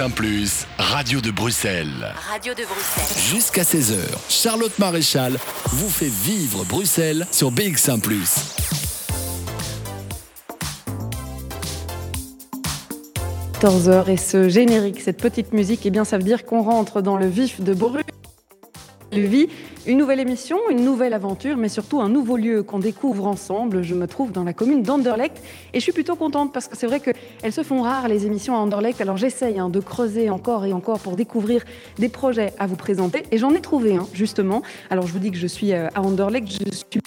BX1 ⁇ Radio de Bruxelles. Radio de Bruxelles. Jusqu'à 16h, Charlotte Maréchal vous fait vivre Bruxelles sur BX1 ⁇ 14h et ce générique, cette petite musique, eh bien ça veut dire qu'on rentre dans le vif de Bruxelles. Vie, une nouvelle émission, une nouvelle aventure, mais surtout un nouveau lieu qu'on découvre ensemble. Je me trouve dans la commune d'Anderlecht et je suis plutôt contente parce que c'est vrai qu'elles se font rares les émissions à Anderlecht. Alors j'essaye hein, de creuser encore et encore pour découvrir des projets à vous présenter et j'en ai trouvé un justement. Alors je vous dis que je suis euh, à Anderlecht, je suis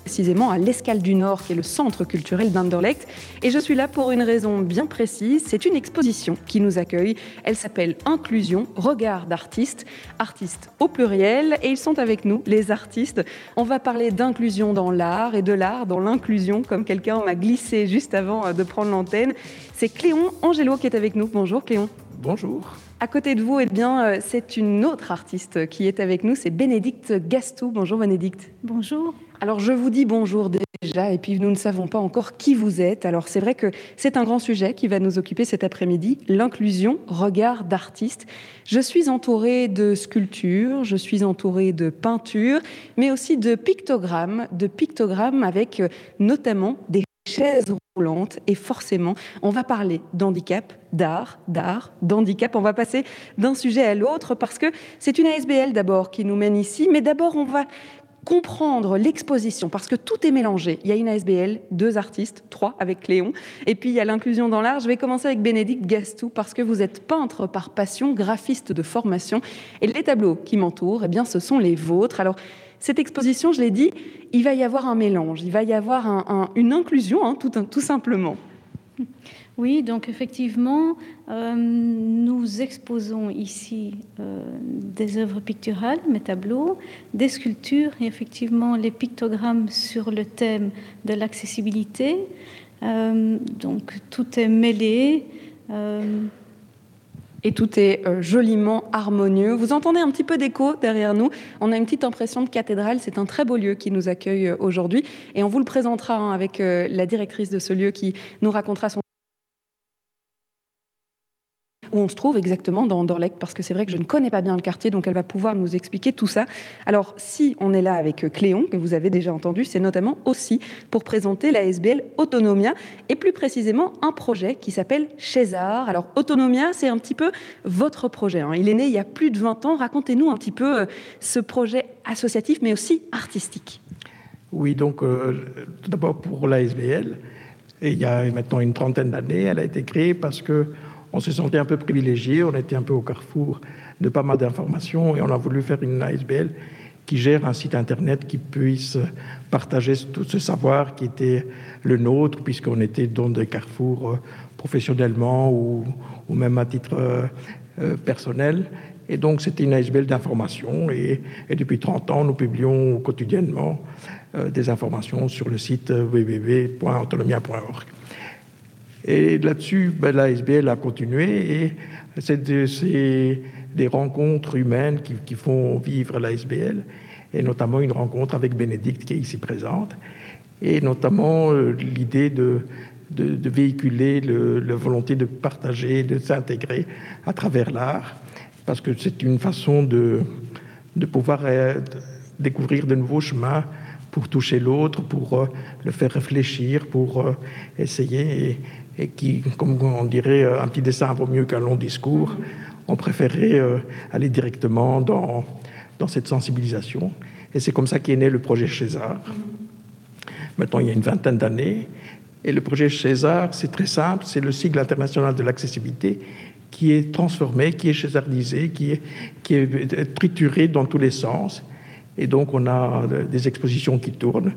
précisément à l'Escale du Nord, qui est le centre culturel d'Anderlecht. Et je suis là pour une raison bien précise. C'est une exposition qui nous accueille. Elle s'appelle Inclusion, regard d'artistes, artistes au pluriel. Et ils sont avec nous, les artistes. On va parler d'inclusion dans l'art et de l'art dans l'inclusion, comme quelqu'un m'a glissé juste avant euh, de prendre l'antenne. C'est Cléon Angelo qui est avec nous. Bonjour Cléon. Bonjour. À côté de vous, eh bien, euh, c'est une autre artiste qui est avec nous, c'est Bénédicte Gastou. Bonjour Bénédicte. Bonjour. Alors je vous dis bonjour déjà, et puis nous ne savons pas encore qui vous êtes. Alors c'est vrai que c'est un grand sujet qui va nous occuper cet après-midi, l'inclusion, regard d'artistes. Je suis entourée de sculptures, je suis entourée de peintures, mais aussi de pictogrammes, de pictogrammes avec euh, notamment des chaises roulantes et forcément on va parler d'handicap, d'art, d'art, d'handicap. On va passer d'un sujet à l'autre parce que c'est une ASBL d'abord qui nous mène ici, mais d'abord on va comprendre l'exposition, parce que tout est mélangé. Il y a une ASBL, deux artistes, trois avec Léon, et puis il y a l'inclusion dans l'art. Je vais commencer avec Bénédicte Gastou, parce que vous êtes peintre par passion, graphiste de formation, et les tableaux qui m'entourent, eh bien, ce sont les vôtres. Alors, cette exposition, je l'ai dit, il va y avoir un mélange, il va y avoir une inclusion, hein, tout simplement. Oui, donc effectivement, euh, nous exposons ici euh, des œuvres picturales, mes tableaux, des sculptures et effectivement les pictogrammes sur le thème de l'accessibilité. Euh, donc tout est mêlé. Et tout est joliment harmonieux. Vous entendez un petit peu d'écho derrière nous. On a une petite impression de cathédrale. C'est un très beau lieu qui nous accueille aujourd'hui. Et on vous le présentera hein, avec la directrice de ce lieu qui nous racontera son on se trouve exactement dans Anderlecht, parce que c'est vrai que je ne connais pas bien le quartier, donc elle va pouvoir nous expliquer tout ça. Alors, si on est là avec Cléon, que vous avez déjà entendu, c'est notamment aussi pour présenter la SBL Autonomia, et plus précisément un projet qui s'appelle César. Alors, Autonomia, c'est un petit peu votre projet. Hein. Il est né il y a plus de 20 ans. Racontez-nous un petit peu euh, ce projet associatif, mais aussi artistique. Oui, donc, euh, d'abord pour la SBL, et il y a maintenant une trentaine d'années, elle a été créée parce que on se sentait un peu privilégié, on était un peu au carrefour de pas mal d'informations et on a voulu faire une ASBL qui gère un site internet qui puisse partager tout ce savoir qui était le nôtre, puisqu'on était dans des carrefours euh, professionnellement ou, même à titre euh, euh, personnel. Et donc, c'était une ASBL d'information. Et, depuis 30 ans, nous publions quotidiennement des informations sur le site www.autonomia.org. Et là-dessus, ben, l'ASBL a continué et c'est des, rencontres humaines qui, font vivre l'ASBL et notamment une rencontre avec Bénédicte qui est ici présente et notamment euh, l'idée de, véhiculer la volonté de partager, de s'intégrer à travers l'art parce que c'est une façon de, pouvoir euh, découvrir de nouveaux chemins pour toucher l'autre, pour euh, le faire réfléchir, pour essayer. Et qui, comme on dirait, euh, un petit dessin vaut mieux qu'un long discours. On préférait euh, aller directement dans, dans cette sensibilisation. Et c'est comme ça qu'est né le projet César. Maintenant, il y a une vingtaine d'années. Et le projet César, c'est très simple, c'est le sigle international de l'accessibilité qui est transformé, qui est césardisé, qui est, qui est trituré dans tous les sens. Et donc, on a des expositions qui tournent,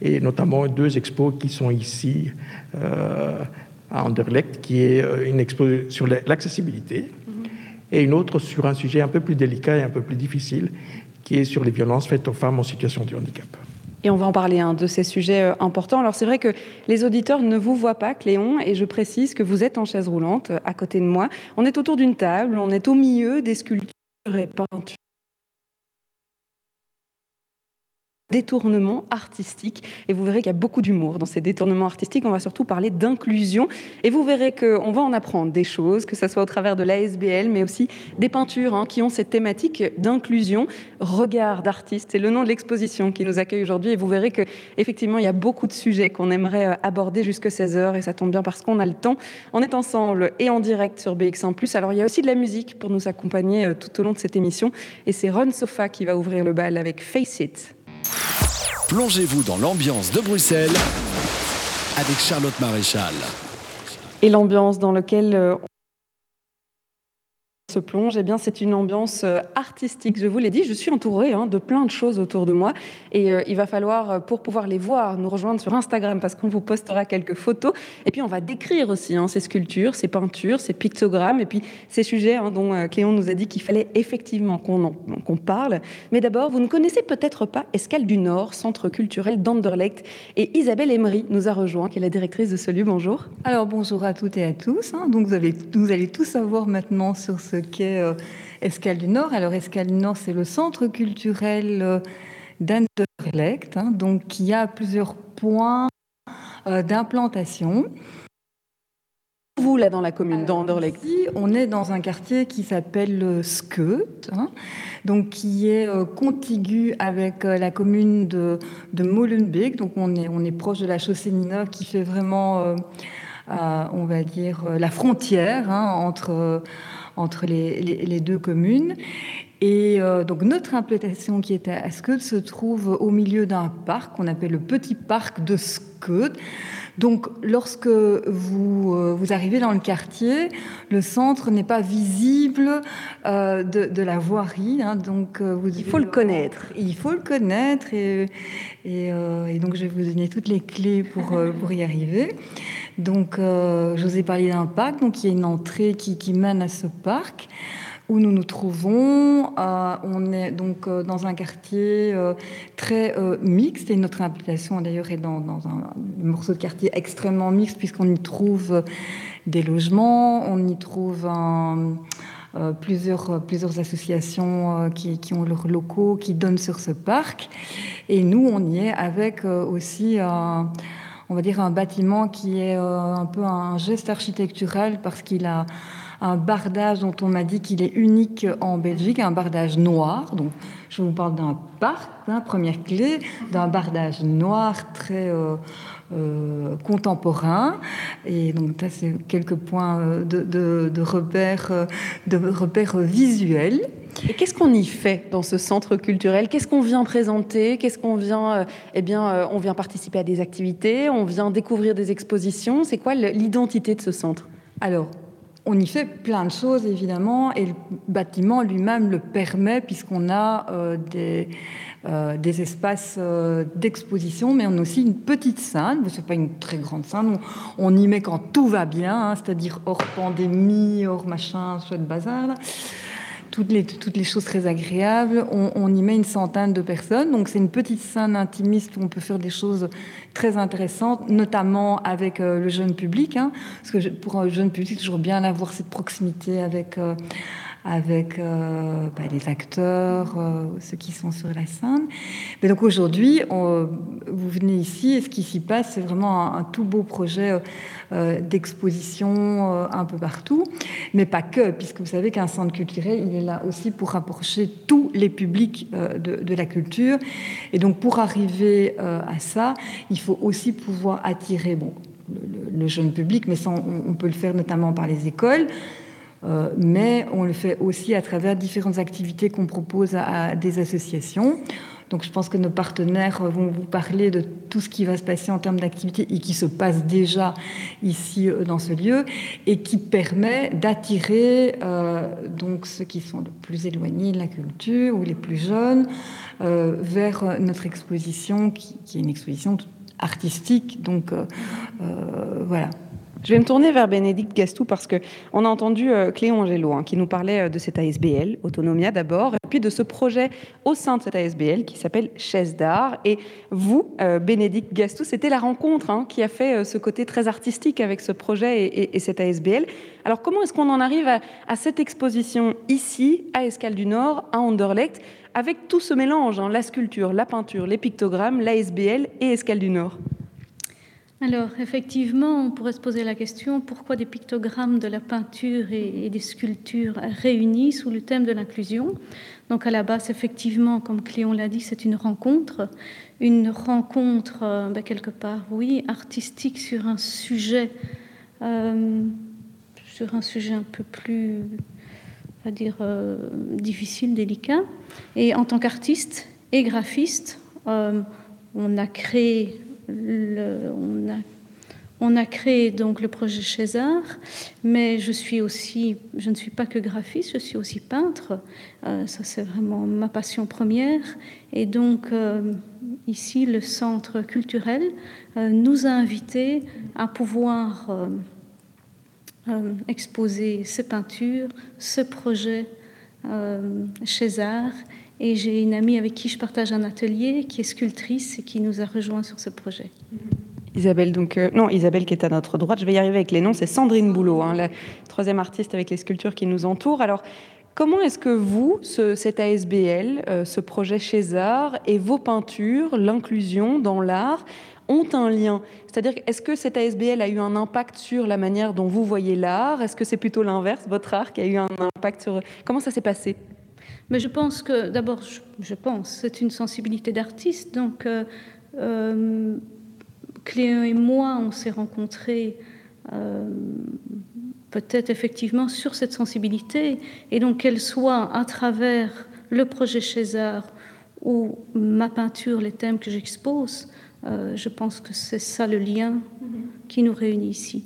et notamment deux expos qui sont ici. Euh, à Anderlecht, qui est euh, une exposition sur l'accessibilité, et une autre sur un sujet un peu plus délicat et un peu plus difficile, qui est sur les violences faites aux femmes en situation de handicap. Et on va en parler un de ces sujets euh, importants. Alors c'est vrai que les auditeurs ne vous voient pas, Cléon, et je précise que vous êtes en chaise roulante à côté de moi. On est autour d'une table, on est au milieu des sculptures et peintures détournements artistiques. Et vous verrez qu'il y a beaucoup d'humour dans ces détournements artistiques. On va surtout parler d'inclusion. Et vous verrez qu'on va en apprendre des choses, que ce soit au travers de l'ASBL, mais aussi des peintures hein, qui ont cette thématique d'inclusion. Regard d'artiste, c'est le nom de l'exposition qui nous accueille aujourd'hui. Et vous verrez qu'effectivement, il y a beaucoup de sujets qu'on aimerait euh, aborder jusqu'à 16h. Et ça tombe bien parce qu'on a le temps. On est ensemble et en direct sur BX1+. Alors, il y a aussi de la musique pour nous accompagner euh, tout au long de cette émission. Et c'est Ron Sofa qui va ouvrir le bal avec Face It. Plongez-vous dans l'ambiance de Bruxelles avec Charlotte Maréchal. Et l'ambiance dans laquelle euh, se plonge, eh c'est une ambiance euh, artistique. Je vous l'ai dit, je suis entourée hein, de plein de choses autour de moi. Et euh, il va falloir, euh, pour pouvoir les voir, nous rejoindre sur Instagram parce qu'on vous postera quelques photos. Et puis, on va décrire aussi hein, ces sculptures, ces peintures, ces pictogrammes et puis ces sujets hein, dont Cléon nous a dit qu'il fallait effectivement qu'on parle. Mais d'abord, vous ne connaissez peut-être pas Escale du Nord, centre culturel d'Anderlecht. Et Isabelle Emery nous a rejoint, qui est la directrice de ce lieu. Bonjour. Alors, bonjour à toutes et à tous. Donc, vous, avez, vous allez tout savoir maintenant sur ce qu'est euh, Escale du Nord. Alors, Escale du Nord, c'est le centre culturel euh, d'Anderlecht, hein, donc qui a plusieurs points euh, d'implantation. Vous, là, dans la commune d'Anderlecht On est dans un quartier qui s'appelle Skeut, hein, donc qui est contigu avec la commune de, de Molenbeek. Donc, on est, on est proche de la chaussée Nina qui fait vraiment, on va dire, la frontière hein, entre entre les, deux communes. Et euh, donc notre implantation qui était à Skeud se trouve au milieu d'un parc qu'on appelle le petit parc de Skeud. Donc lorsque vous, euh, vous arrivez dans le quartier, le centre n'est pas visible euh, de, la voirie. Hein. donc vous il faut le connaître. Il faut le connaître et, et, donc je vais vous donner toutes les clés pour, pour y arriver. Donc, euh, je vous ai parlé d'un parc, donc il y a une entrée qui, mène à ce parc où nous nous trouvons. Euh, on est donc euh, dans un quartier très mixte et notre implication d'ailleurs est dans, un morceau de quartier extrêmement mixte puisqu'on y trouve des logements, on y trouve plusieurs, plusieurs associations qui, qui, ont leurs locaux, qui donnent sur ce parc. Et nous, on y est avec aussi on va dire, un bâtiment qui est euh, un peu un geste architectural parce qu'il a un bardage dont on m'a dit qu'il est unique en Belgique, un bardage noir. Donc, je vous parle d'un parc, hein, première clé, d'un bardage noir très euh, euh, contemporain. Et donc, ça, c'est quelques points de, de, de visuels. Et qu'est-ce qu'on y fait dans ce centre culturel? Qu'est-ce qu'on vient présenter? Qu'est-ce qu'on vient euh, Eh bien, euh, on vient participer à des activités, on vient découvrir des expositions? C'est quoi l'identité de ce centre? Alors, on y fait plein de choses, évidemment, et le bâtiment lui-même le permet, puisqu'on a euh, des, espaces d'exposition, mais on a aussi une petite scène. Ce n'est pas une très grande scène. On, y met quand tout va bien, hein, c'est-à-dire hors pandémie, hors machin, chouette bazar. Là toutes les, toutes les choses très agréables. On, y met une centaine de personnes. Donc, c'est une petite scène intimiste où on peut faire des choses très intéressantes, notamment avec euh, le jeune public. Hein, parce que pour un jeune public, c'est toujours bien d'avoir cette proximité avec, euh, avec euh, bah, les acteurs, euh, ceux qui sont sur la scène. Mais donc aujourd'hui, vous venez ici et ce qui s'y passe, c'est vraiment un, tout beau projet euh, d'exposition un peu partout, mais pas que, puisque vous savez qu'un centre culturel, il est là aussi pour rapprocher tous les publics de, la culture. Et donc pour arriver à ça, il faut aussi pouvoir attirer le, jeune public, mais on peut le faire notamment par les écoles. Euh, mais on le fait aussi à travers différentes activités qu'on propose à, des associations. Donc je pense que nos partenaires vont vous parler de tout ce qui va se passer en termes d'activités et qui se passe déjà ici euh, dans ce lieu et qui permet d'attirer euh, donc ceux qui sont le plus éloignés de la culture ou les plus jeunes vers notre exposition qui, qui, est une exposition artistique. Donc voilà. Je vais me tourner vers Bénédicte Gastou parce que on a entendu euh, Cléon Angelo hein, qui nous parlait euh, de cette ASBL, Autonomia d'abord, et puis de ce projet au sein de cette ASBL qui s'appelle Chaise d'art. Et vous, euh, Bénédicte Gastou, c'était la rencontre hein, qui a fait ce côté très artistique avec ce projet et, cette ASBL. Alors comment est-ce qu'on en arrive à, cette exposition ici, à Escale du Nord, à Anderlecht avec tout ce mélange, hein, la sculpture, la peinture, les pictogrammes, l'ASBL et Escale du Nord? Alors, effectivement, on pourrait se poser la question pourquoi des pictogrammes de la peinture et, des sculptures réunis sous le thème de l'inclusion? Donc, à la base, effectivement, comme Cléon l'a dit, c'est une rencontre. Une rencontre, euh, ben, quelque part, oui, artistique sur un sujet, euh, sur un sujet un peu plus, on va dire, euh, difficile, délicat. Et en tant qu'artiste et graphiste, on a créé on, a, créé donc le projet César, mais je suis aussi, je ne suis pas que graphiste, je suis aussi peintre. Euh, ça, c'est vraiment ma passion première. Et donc, euh, ici, le centre culturel euh, nous a invités à pouvoir exposer ces peintures, ce projet César et j'ai une amie avec qui je partage un atelier qui est sculptrice et qui nous a rejoints sur ce projet. Isabelle, donc, euh, non, Isabelle qui est à notre droite, je vais y arriver avec les noms, c'est Sandrine Boulot, hein, la troisième artiste avec les sculptures qui nous entourent. Alors, comment est-ce que vous, ce, cet ASBL, euh, ce projet César et vos peintures, l'inclusion dans l'art, ont un lien? C'est-à-dire, est-ce que cet ASBL a eu un impact sur la manière dont vous voyez l'art? Est-ce que c'est plutôt l'inverse, votre art, qui a eu un impact sur... Comment ça s'est passé? Mais je pense que, d'abord, je, pense, c'est une sensibilité d'artiste. Donc, euh, euh, Cléon et moi, on s'est rencontrés euh, peut-être effectivement sur cette sensibilité. Et donc, qu'elle soit à travers le projet César ou ma peinture, les thèmes que j'expose, je pense que c'est ça le lien qui nous réunit ici.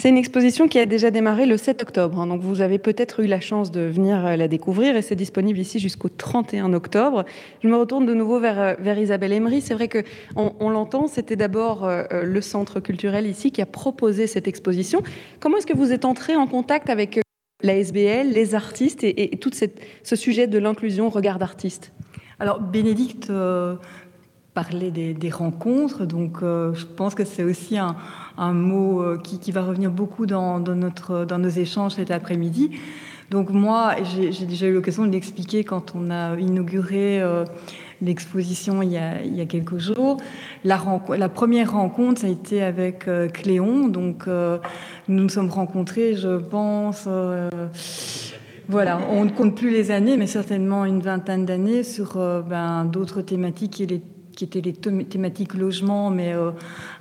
C'est une exposition qui a déjà démarré le 7 octobre, hein, donc vous avez peut-être eu la chance de venir euh, la découvrir et c'est disponible ici jusqu'au 31 octobre. Je me retourne de nouveau vers, euh, Isabelle Emery. C'est vrai que on, l'entend, c'était d'abord euh, le centre culturel ici qui a proposé cette exposition. Comment est-ce que vous êtes entré en contact avec la SBL, les artistes et, tout ce sujet de l'inclusion regard d'artiste? Alors Bénédicte parlait des, rencontres, donc je pense que c'est aussi un mot euh, qui, va revenir beaucoup dans, notre, dans nos échanges cet après-midi. Donc moi, j'ai déjà eu l'occasion de l'expliquer quand on a inauguré euh, l'exposition il, il, y a quelques jours. La, première rencontre, ça a été avec euh, Cléon. Donc nous nous sommes rencontrés, je pense... voilà, on ne compte plus les années, mais certainement une vingtaine d'années sur ben, d'autres thématiques et les qui étaient les thématiques logement, mais euh,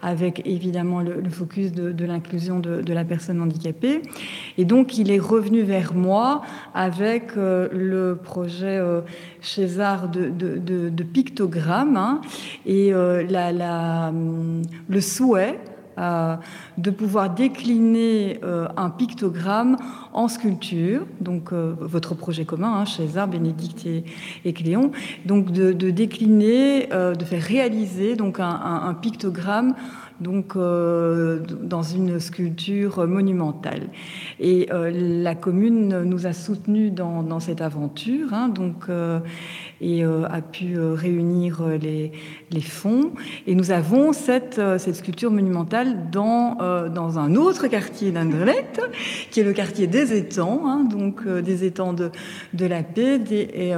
avec évidemment le, focus de, l'inclusion de, la personne handicapée. Et donc, il est revenu vers moi avec euh, le projet euh, César de, de pictogramme hein, et la, hum, le souhait de pouvoir décliner euh, un pictogramme en sculpture, donc euh, votre projet commun, hein, César, Bénédicte et, Cléon, donc de, décliner, euh, de faire réaliser donc un pictogramme donc euh, dans une sculpture monumentale. Et la commune nous a soutenus dans, cette aventure, hein, donc, et a pu réunir les, fonds. Et nous avons cette, cette sculpture monumentale dans, dans un autre quartier d'Anderlecht, qui est le quartier des étangs, hein, donc des étangs de, de la paix. et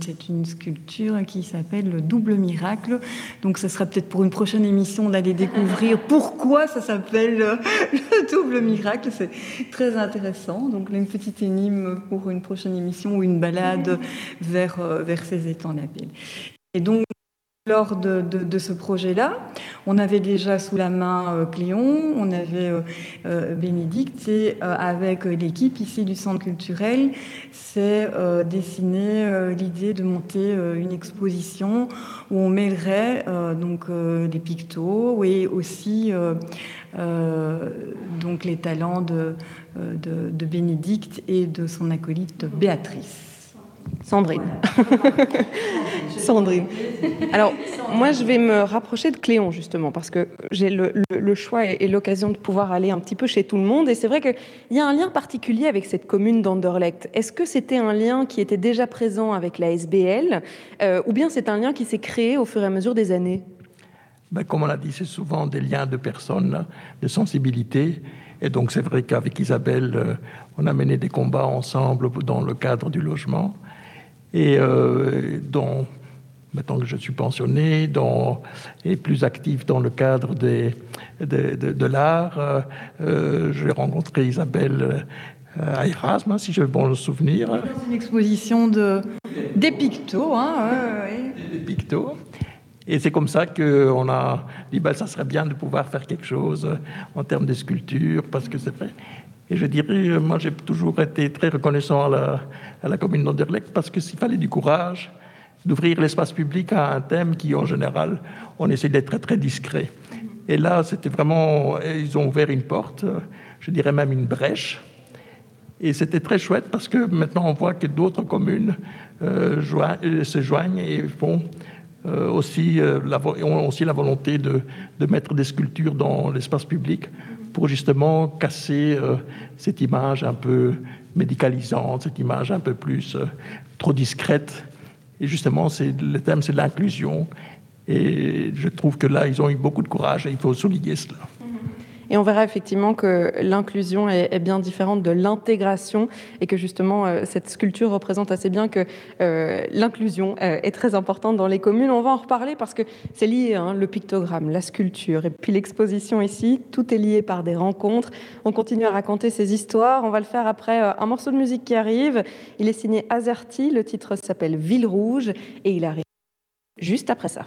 c'est une sculpture qui s'appelle le double miracle. Donc ça sera peut-être pour une prochaine émission d'aller découvrir pourquoi ça s'appelle le double miracle. C'est très intéressant. Donc, une petite énigme pour une prochaine émission ou une balade vers, euh, vers ces étangs d'appel. Et donc, lors de, ce projet-là, on avait déjà sous la main euh, Cléon, on avait euh, euh, Bénédicte, et avec l'équipe ici du Centre culturel, c'est dessiné l'idée de monter une exposition où on mêlerait donc des pictos et aussi donc les talents de Bénédicte et de son acolyte Béatrice. Sandrine. Sandrine. Alors, moi, je vais me rapprocher de Cléon, justement, parce que j'ai le, choix et, l'occasion de pouvoir aller un petit peu chez tout le monde. Et c'est vrai qu'il y a un lien particulier avec cette commune d'Anderlecht. Est-ce que c'était un lien qui était déjà présent avec la SBL, euh, ou bien c'est un lien qui s'est créé au fur et à mesure des années? Ben, Comme on l'a dit, c'est souvent des liens de personnes, de sensibilité. Et donc, c'est vrai qu'avec Isabelle, euh, on a mené des combats ensemble dans le cadre du logement. Et euh, dont, maintenant que je suis pensionné, dont est plus actif dans le cadre des, de, de, l'art. Euh, euh, J'ai rencontré Isabelle à Erasme, si j'ai bon souvenir. Une exposition de, des pictos. Hein, Des pictos. Et c'est comme ça qu'on a dit, ben, ça serait bien de pouvoir faire quelque chose en termes de sculpture, parce que c'est vrai. Et je dirais, moi, j'ai toujours été très reconnaissant à la, commune d'Anderlecht, parce que s'il fallait du courage d'ouvrir l'espace public à un thème qui, en général, on essaie d'être très, discret. Et là, c'était vraiment, ils ont ouvert une porte, je dirais même une brèche. Et c'était très chouette parce que maintenant on voit que d'autres communes euh, se joignent et font euh, aussi, euh, ont aussi la volonté de mettre des sculptures dans l'espace public pour justement casser euh, cette image un peu médicalisante, cette image un peu plus trop discrète. Et justement, c'est, le thème, c'est l'inclusion. Et je trouve que là, ils ont eu beaucoup de courage et il faut souligner cela. Et on verra effectivement que l'inclusion est, bien différente de l'intégration et que justement euh, cette sculpture représente assez bien que euh, l'inclusion euh, est très importante dans les communes. On va en reparler parce que c'est lié, hein, le pictogramme, la sculpture et puis l'exposition ici, tout est lié par des rencontres. On continue à raconter ces histoires. On va le faire après un morceau de musique qui arrive. Il est signé Azerty, le titre s'appelle Ville Rouge et il arrive juste après ça.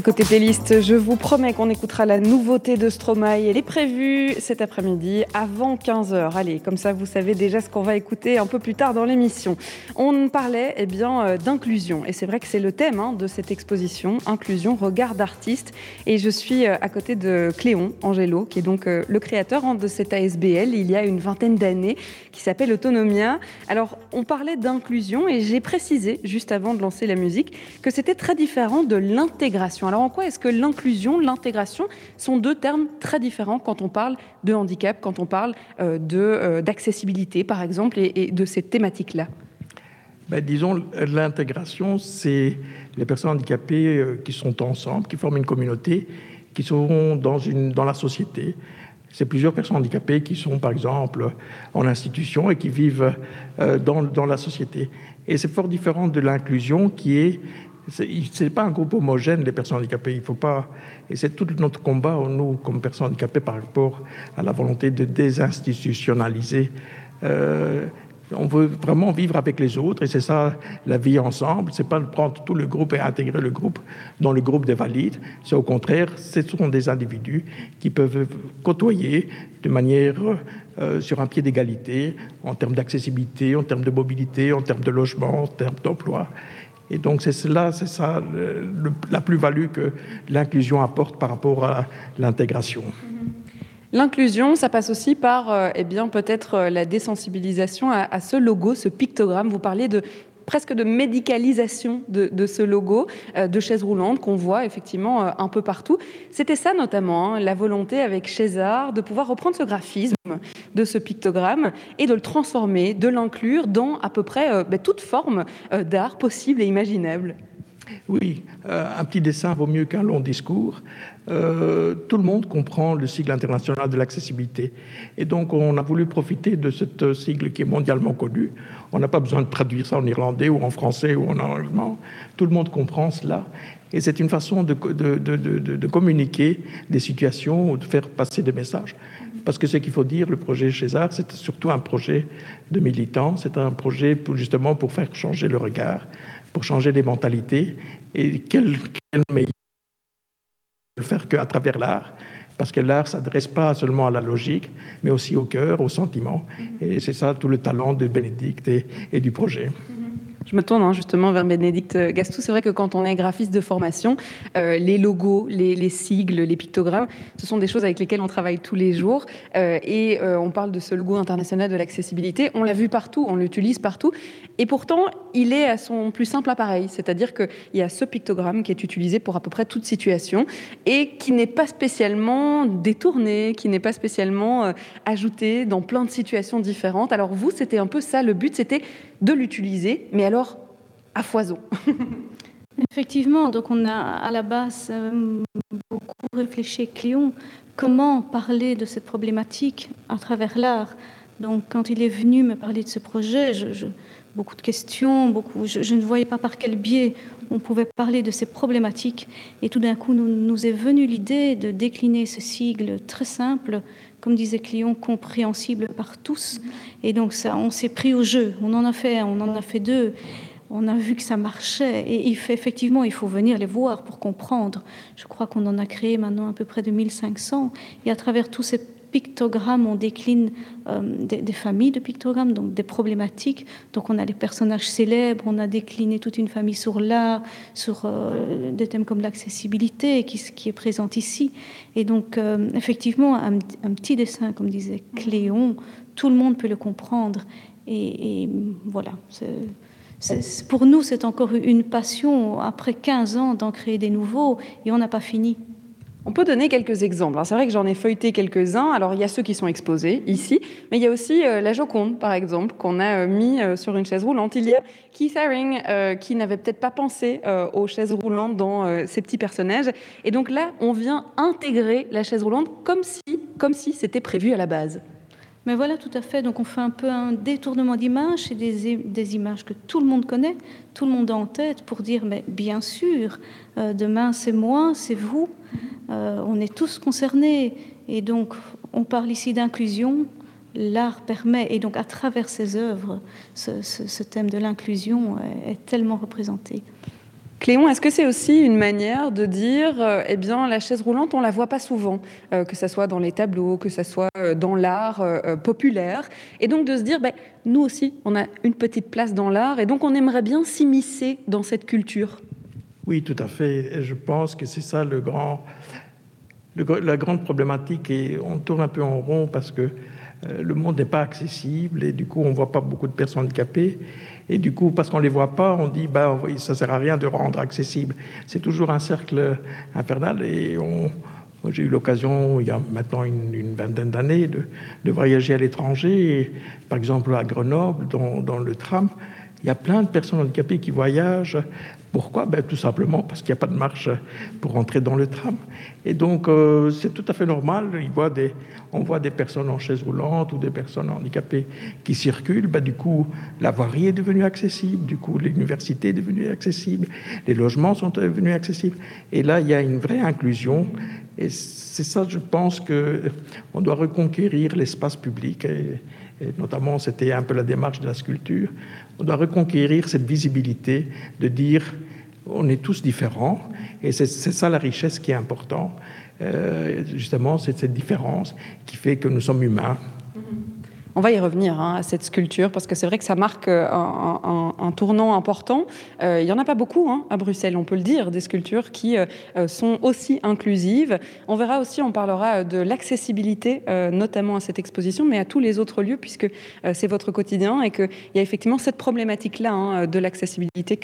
côté playlist, je vous promets qu'on écoutera la nouveauté de Stromae. Elle est prévue cet après-midi avant 15h. Allez, comme ça vous savez déjà ce qu'on va écouter un peu plus tard dans l'émission. On parlait eh bien euh, d'inclusion et c'est vrai que c'est le thème hein, de cette exposition, inclusion, regard d'artiste. Et je suis euh, à côté de Cléon Angelo, qui est donc euh, le créateur hein, de cette ASBL il y a une vingtaine d'années, qui s'appelle Autonomia. Alors on parlait d'inclusion et j'ai précisé juste avant de lancer la musique que c'était très différent de l'intégration. Alors en quoi est-ce que l'inclusion, l'intégration sont deux termes très différents quand on parle de handicap, quand on parle euh, euh, d'accessibilité par exemple et, de ces thématiques-là? Ben, Disons, l'intégration, c'est les personnes handicapées euh, qui sont ensemble, qui forment une communauté, qui sont dans, une, dans la société. C'est plusieurs personnes handicapées qui sont, par exemple, en institution et qui vivent dans, dans la société. Et c'est fort différent de l'inclusion qui est ce n'est pas un groupe homogène, les personnes handicapées. Il faut pas. Et c'est tout notre combat, nous, comme personnes handicapées, par rapport à la volonté de désinstitutionnaliser. Euh, on veut vraiment vivre avec les autres, et c'est ça la vie ensemble. C'est pas de prendre tout le groupe et intégrer le groupe dans le groupe des valides. C'est au contraire, ce sont des individus qui peuvent côtoyer de manière euh, sur un pied d'égalité en termes d'accessibilité, en termes de mobilité, en termes de logement, en termes d'emploi. Et donc c'est cela, c'est ça la plus-value que l'inclusion apporte par rapport à l'intégration. L'inclusion, ça passe aussi par, euh, eh bien, peut-être euh, la désensibilisation à, à, ce logo, ce pictogramme. Vous parlez de presque de médicalisation de, ce logo euh, de chaise roulante qu'on voit effectivement euh, un peu partout. C'était ça notamment, hein, la volonté avec César de pouvoir reprendre ce graphisme de ce pictogramme et de le transformer, de l'inclure dans à peu près euh, ben, toute forme d'art possible et imaginable. Oui, un petit dessin vaut mieux qu'un long discours. Euh, tout le monde comprend le sigle international de l'accessibilité. Et donc, on a voulu profiter de ce sigle qui est mondialement connu. On n'a pas besoin de traduire ça en irlandais ou en français ou en allemand. Tout le monde comprend cela. Et c'est une façon de, de, de, de, communiquer des situations ou de faire passer des messages. Parce que ce qu'il faut dire, le projet César, c'est surtout un projet de militants, c'est un projet justement pour faire changer le regard, pour changer les mentalités. Et quel, quel meilleur le faire qu'à travers l'art, parce que l'art s'adresse pas seulement à la logique, mais aussi au cœur, au sentiment. Et c'est ça tout le talent de Bénédicte et, du projet. Je me tourne hein, justement vers Bénédicte Gastou. C'est vrai que quand on est graphiste de formation, euh, les logos, les, sigles, les pictogrammes, ce sont des choses avec lesquelles on travaille tous les jours. Euh, et euh, on parle de ce logo international de l'accessibilité. On l'a vu partout, on l'utilise partout. Et pourtant, il est à son plus simple appareil. C'est-à-dire qu'il y a ce pictogramme qui est utilisé pour à peu près toute situation et qui n'est pas spécialement détourné, qui n'est pas spécialement ajouté dans plein de situations différentes. Alors vous, c'était un peu ça le but, c'était de l'utiliser, mais alors à foison. Effectivement, donc on a à la base euh, beaucoup réfléchi avec comment parler de cette problématique à travers l'art. Donc, quand il est venu me parler de ce projet, je, beaucoup de questions, beaucoup, je, ne voyais pas par quel biais on pouvait parler de ces problématiques. Et tout d'un coup, nous, nous est venue l'idée de décliner ce sigle très simple, comme disait Cléon, compréhensible par tous. Et donc, ça, on s'est pris au jeu. On en a fait, on en a fait deux on a vu que ça marchait. Et effectivement, il faut venir les voir pour comprendre. Je crois qu'on en a créé maintenant à peu près de 1500. Et à travers tous ces pictogrammes, on décline euh, des, familles de pictogrammes, donc des problématiques. Donc on a les personnages célèbres, on a décliné toute une famille sur l'art, sur euh, des thèmes comme l'accessibilité qui, est présente ici. Et donc euh, effectivement, un, petit dessin, comme disait Cléon, tout le monde peut le comprendre. Et voilà pour nous, c'est encore une passion, après 15 ans, d'en créer des nouveaux, et on n'a pas fini. On peut donner quelques exemples. C'est vrai que j'en ai feuilleté quelques-uns. Alors, il y a ceux qui sont exposés ici, mais il y a aussi euh, la Joconde, par exemple, qu'on a euh, mis euh, sur une chaise roulante. Il y a Keith Haring, qui n'avait peut-être pas pensé aux chaises roulantes dans ces petits personnages. Et donc là, on vient intégrer la chaise roulante comme si, comme si c'était prévu à la base. Mais voilà, tout à fait. Donc on fait un peu un détournement d'image et des, images que tout le monde connaît, tout le monde a en tête pour dire, mais bien sûr, demain c'est moi, c'est vous, euh, on est tous concernés. Et donc on parle ici d'inclusion. L'art permet, et donc à travers ses œuvres, ce thème de l'inclusion est tellement représenté. Cléon, est-ce que c'est aussi une manière de dire, euh, eh bien, la chaise roulante, on la voit pas souvent, euh, que ce soit dans les tableaux, que ce soit dans l'art populaire, et donc de se dire, ben, nous aussi, on a une petite place dans l'art, et donc on aimerait bien s'immiscer dans cette culture. Oui, tout à fait. je pense que c'est ça le grand, la grande problématique, et on tourne un peu en rond parce que le monde n'est pas accessible, et du coup, on voit pas beaucoup de personnes handicapées. Et du coup, parce qu'on ne les voit pas, on dit, bah, ça ne sert à rien de rendre accessible. C'est toujours un cercle infernal. Et on, j'ai eu l'occasion, il y a maintenant une, vingtaine d'années, de, de, voyager à l'étranger. Par exemple, à Grenoble, dans, dans, le tram, il y a plein de personnes handicapées qui voyagent. Pourquoi? Ben, Tout simplement parce qu'il n'y a pas de marche pour entrer dans le tram. Et donc, euh, c'est tout à fait normal. On voit des personnes en chaise roulante ou des personnes handicapées qui circulent. Ben, du coup, la voirie est devenue accessible. Du coup, l'université est devenue accessible. Les logements sont devenus accessibles. Et là, il y a une vraie inclusion. Et c'est ça, je pense, qu'on doit reconquérir l'espace public. Et notamment, c'était un peu la démarche de la sculpture. On doit reconquérir cette visibilité de dire on est tous différents et c'est ça la richesse qui est importante. Euh, justement, c'est cette différence qui fait que nous sommes humains. On va y revenir hein, à cette sculpture parce que c'est vrai que ça marque euh, un, tournant important. Euh, il n'y en a pas beaucoup hein, à Bruxelles, on peut le dire, des sculptures qui sont aussi inclusives. On verra aussi, on parlera de l'accessibilité, notamment à cette exposition, mais à tous les autres lieux puisque c'est votre quotidien et qu'il y a effectivement cette problématique-là hein, de l'accessibilité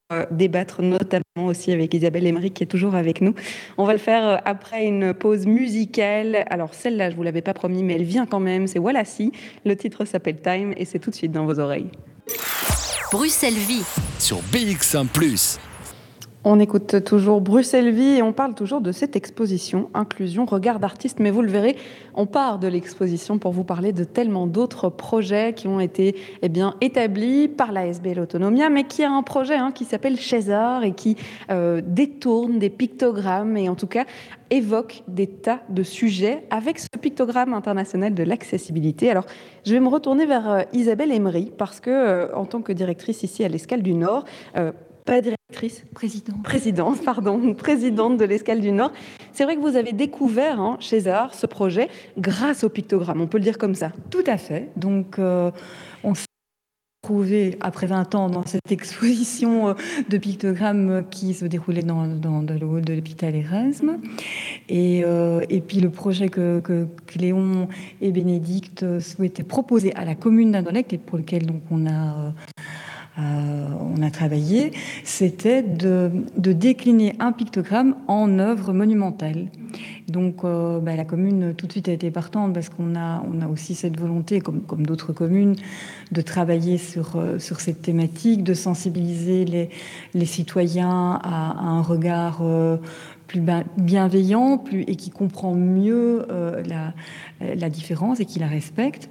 Euh, débattre notamment aussi avec Isabelle Emery qui est toujours avec nous. On va le faire euh, après une pause musicale. Alors celle-là, je vous l'avais pas promis, mais elle vient quand même. C'est Voilà si. Le titre s'appelle Time et c'est tout de suite dans vos oreilles. Bruxelles Vie sur BX1 ⁇ on écoute toujours Bruxelles Vie et on parle toujours de cette exposition Inclusion, regard d'artiste. Mais vous le verrez, on part de l'exposition pour vous parler de tellement d'autres projets qui ont été eh établis par la SBL Autonomia, mais qui a un projet hein, qui s'appelle César et qui euh, détourne des pictogrammes et en tout cas évoque des tas de sujets avec ce pictogramme international de l'accessibilité. Alors, je vais me retourner vers euh, Isabelle Emery parce que, euh, en tant que directrice ici à l'Escale du Nord, pas directrice, présidente. Présidente, pardon, présidente de l'Escale du Nord. C'est vrai que vous avez découvert hein, chez Zahar ce projet grâce au pictogramme, on peut le dire comme ça. Tout à fait. Donc, euh, on s'est trouvé après 20 ans dans cette exposition euh, de pictogrammes qui se déroulait dans, dans, le hall de l'hôpital Erasme. Et, euh, et, puis le projet que, que, Cléon et Bénédicte souhaitaient proposer à la commune d'Andolec et pour lequel donc on a euh, on a travaillé, c'était de, décliner un pictogramme en œuvre monumentale. Donc euh, bah, la commune tout de suite a été partante parce qu'on a, on a aussi cette volonté, comme, comme d'autres communes, de travailler sur, euh, sur cette thématique, de sensibiliser les, les citoyens à, un regard plus bienveillant plus, et qui comprend mieux euh, la, la, différence et qui la respecte.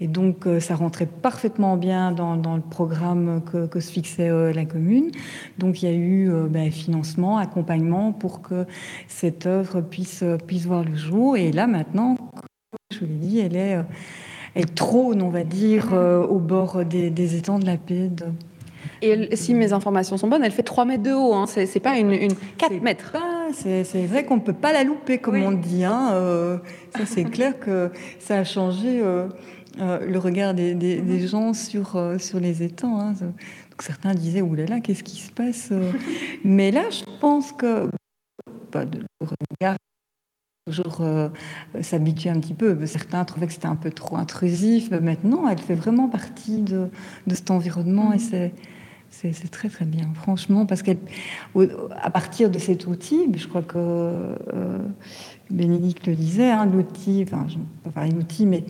Et donc, euh, ça rentrait parfaitement bien dans, dans le programme que, que, se fixait euh, la commune. Donc, il y a eu ben, financement, accompagnement pour que cette œuvre puisse, puisse voir le jour. Et là, maintenant, je vous l'ai dit, elle est, elle trône, on va dire, au bord des, des étangs de la paix. Et si mes informations sont bonnes, elle fait 3 mètres de haut, hein. c'est pas une, une 4 mètres. C'est vrai qu'on ne peut pas la louper, comme on dit. Hein. Euh, c'est clair que ça a changé euh, euh, le regard des, des, gens sur, sur les étangs. Hein. Donc certains disaient, oulala, qu'est-ce qui se passe Mais là, je pense que bah, le regard toujours s'habituer un petit peu. Certains trouvaient que c'était un peu trop intrusif. Maintenant, elle fait vraiment partie de, de cet environnement et c'est c'est très très bien, franchement, parce qu'à partir de cet outil, je crois que euh, Bénédicte le disait, hein, l'outil, enfin, je ne pas parler d'outil, mais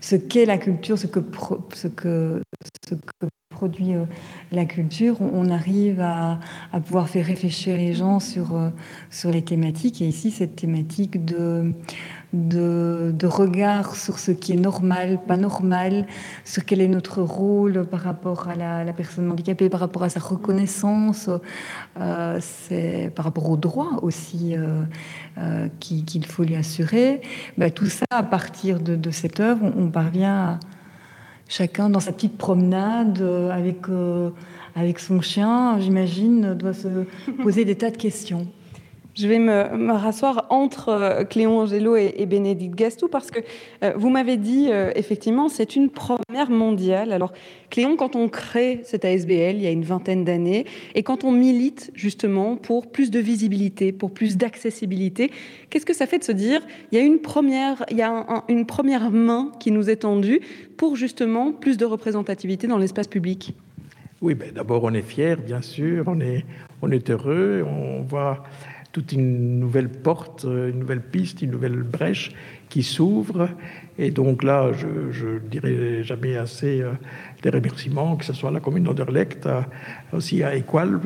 ce qu'est la culture, ce que, produit euh, la culture, on arrive à, à, pouvoir faire réfléchir les gens sur, euh, sur les thématiques. Et ici, cette thématique de, de, regard sur ce qui est normal, pas normal, sur quel est notre rôle par rapport à la, personne handicapée, par rapport à sa reconnaissance, euh, c'est par rapport aux droits aussi euh, euh, qu'il faut lui assurer. Ben, tout ça, à partir de, cette œuvre, on, parvient à, chacun dans sa petite promenade avec, avec son chien, j'imagine, doit se poser des tas de questions. Je vais me, rasseoir entre euh, Cléon Angelo et, Bénédicte Gastou parce que euh, vous m'avez dit, euh, effectivement, c'est une première mondiale. Alors, Cléon, quand on crée cette ASBL il y a une vingtaine d'années et quand on milite justement pour plus de visibilité, pour plus d'accessibilité, qu'est-ce que ça fait de se dire, il y a une première, il y a une première main qui nous est tendue pour justement plus de représentativité dans l'espace public? Oui, ben, d'abord, on est fiers, bien sûr, on est, on est heureux, on voit toute une nouvelle porte, une nouvelle piste, une nouvelle brèche qui s'ouvre. Et donc là, je ne dirai jamais assez euh, des remerciements, que ce soit à la commune d'Anderlecht, aussi à Equal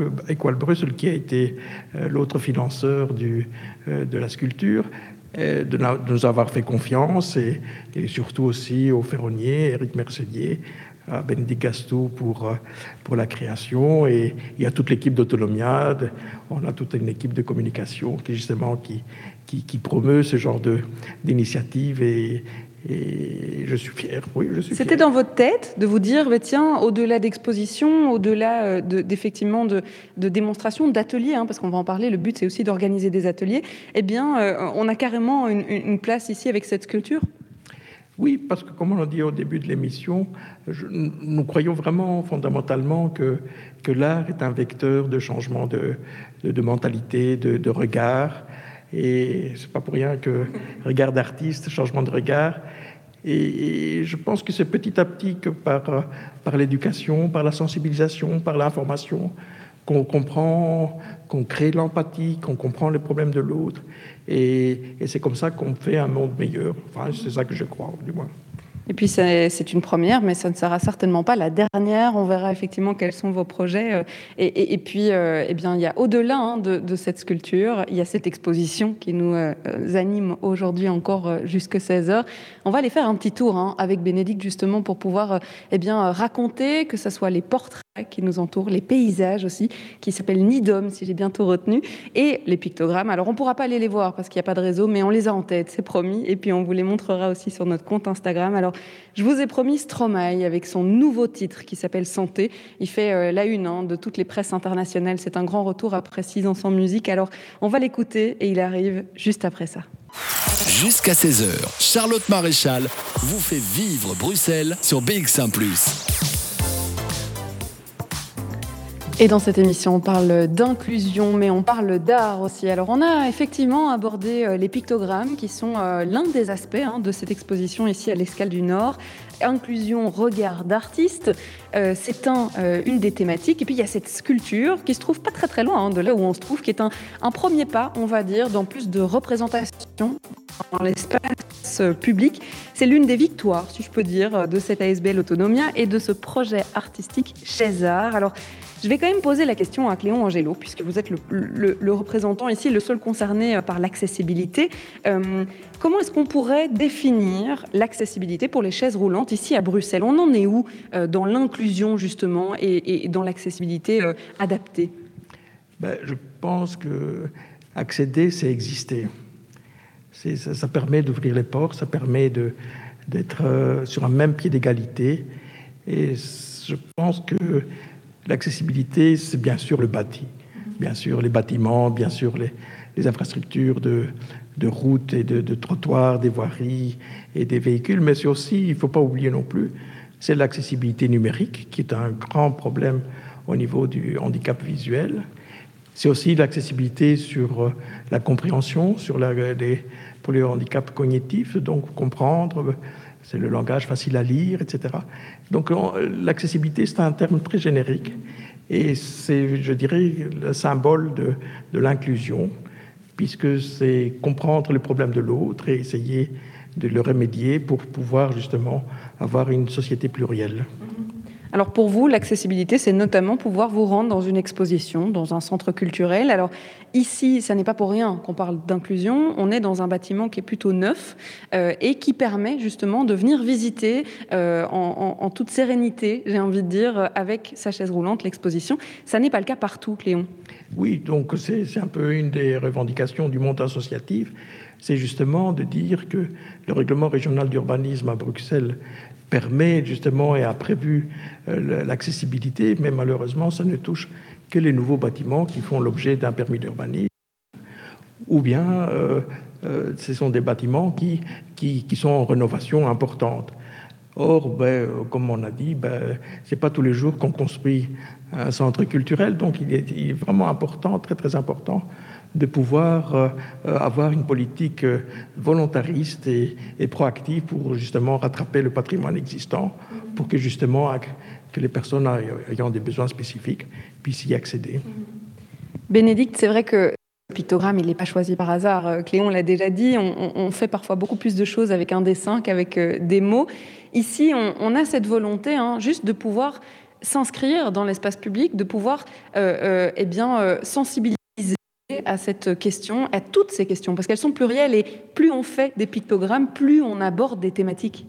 Brussels, qui a été euh, l'autre financeur euh, de la sculpture, de, nous avoir fait confiance, et, et surtout aussi au ferronnier, Eric Mercedier, à Benedict Gastou pour, euh, pour la création. Et il y a toute l'équipe d'Autonomiade. On a toute une équipe de communication qui justement qui, qui, qui promeut ce genre d'initiative. Et, et je suis fier, oui, je suis C'était dans votre tête de vous dire, bah, tiens, au-delà d'exposition, au-delà euh, d'effectivement de, de, démonstrations, d'ateliers, hein, parce qu'on va en parler, le but c'est aussi d'organiser des ateliers, eh bien, euh, on a carrément une, une place ici avec cette sculpture? Oui, parce que comme on l'a dit au début de l'émission, nous croyons vraiment fondamentalement que, que l'art est un vecteur de changement de, de, mentalité, de, de, regard. Et c'est pas pour rien que regard d'artiste, changement de regard. Et, je pense que c'est petit à petit que par, par l'éducation, par la sensibilisation, par l'information, qu'on comprend, qu'on crée l'empathie, qu'on comprend les problèmes de l'autre et, c'est comme ça qu'on fait un monde meilleur. Enfin, c'est ça que je crois, du moins. Et puis c'est une première, mais ça ne sera certainement pas la dernière. On verra effectivement quels sont vos projets. Euh, et, puis, euh, eh bien, il y a au-delà hein, de, cette sculpture, il y a cette exposition qui nous euh, anime aujourd'hui encore jusque 16 heures. On va aller faire un petit tour hein, avec Bénédicte justement pour pouvoir eh bien raconter que ce soit les portraits qui nous entourent, les paysages aussi, qui s'appellent Nidom, si j'ai bientôt retenu, et les pictogrammes. Alors, on ne pourra pas aller les voir parce qu'il n'y a pas de réseau, mais on les a en tête, c'est promis. Et puis, on vous les montrera aussi sur notre compte Instagram. Alors, je vous ai promis Stromae avec son nouveau titre qui s'appelle Santé. Il fait euh, la une hein, de toutes les presses internationales. C'est un grand retour après six ans sans musique. Alors, on va l'écouter et il arrive juste après ça. Jusqu'à 16h, Charlotte Maréchal vous fait vivre Bruxelles sur BX1 ⁇ et dans cette émission, on parle d'inclusion, mais on parle d'art aussi. Alors, on a effectivement abordé euh, les pictogrammes, qui sont euh, l'un des aspects hein, de cette exposition ici à l'Escale du Nord. Inclusion, regard d'artiste, euh, c'est un, une des thématiques. Et puis, il y a cette sculpture qui se trouve pas très très loin hein, de là où on se trouve, qui est un, un premier pas, on va dire, dans plus de représentation dans l'espace public. C'est l'une des victoires, si je peux dire, de cette ASBL Autonomia et de ce projet artistique César. Alors, Je vais quand même poser la question à Cléon Angelo, puisque vous êtes le, représentant ici, le seul concerné euh, par l'accessibilité. Euh, comment est-ce qu'on pourrait définir l'accessibilité pour les chaises roulantes ici à Bruxelles? On en est où euh, dans l'inclusion justement et, dans l'accessibilité adaptée? Ben, Je pense que accéder, c'est exister. Ça, ça, permet d'ouvrir les portes, ça permet d'être sur un même pied d'égalité. Et je pense que L'accessibilité, c'est bien sûr le bâti, bien sûr les bâtiments, bien sûr les, infrastructures de, routes et de, trottoirs, des voiries et des véhicules, mais c'est aussi, il ne faut pas oublier non plus, c'est l'accessibilité numérique qui est un grand problème au niveau du handicap visuel. C'est aussi l'accessibilité sur euh, la compréhension, sur la, pour les handicaps cognitifs, donc comprendre, c'est le langage facile à lire, etc. Donc l'accessibilité, c'est un terme très générique et c'est, je dirais, le symbole de, l'inclusion, puisque c'est comprendre les problèmes de l'autre et essayer de le remédier pour pouvoir justement avoir une société plurielle. Alors pour vous, l'accessibilité, c'est notamment pouvoir vous rendre dans une exposition, dans un centre culturel. Alors ici, ça n'est pas pour rien qu'on parle d'inclusion. On est dans un bâtiment qui est plutôt neuf euh, et qui permet justement de venir visiter euh, en, toute sérénité, j'ai envie de dire, avec sa chaise roulante, l'exposition. Ça n'est pas le cas partout, Cléon. Oui, donc c'est un peu une des revendications du monde associatif c'est justement de dire que le règlement régional d'urbanisme à Bruxelles permet justement et a prévu euh, l'accessibilité, mais malheureusement, ça ne touche que les nouveaux bâtiments qui font l'objet d'un permis d'urbanisme, ou bien euh, euh, ce sont des bâtiments qui, qui, sont en rénovation importante. Or, ben, comme on a dit, ben, ce n'est pas tous les jours qu'on construit un centre culturel, donc il est, vraiment important, très très important, de pouvoir euh, euh, avoir une politique euh, volontariste et, proactive pour justement rattraper le patrimoine existant, pour que justement que les personnes ayant des besoins spécifiques puissent y accéder. Bénédicte, c'est vrai que le pictogramme, il n'est pas choisi par hasard. Cléon l'a déjà dit, on, fait parfois beaucoup plus de choses avec un dessin qu'avec des mots. Ici, on, a cette volonté hein, juste de pouvoir s'inscrire dans l'espace public, de pouvoir eh bien, sensibiliser à cette question, à toutes ces questions, parce qu'elles sont plurielles et plus on fait des pictogrammes, plus on aborde des thématiques.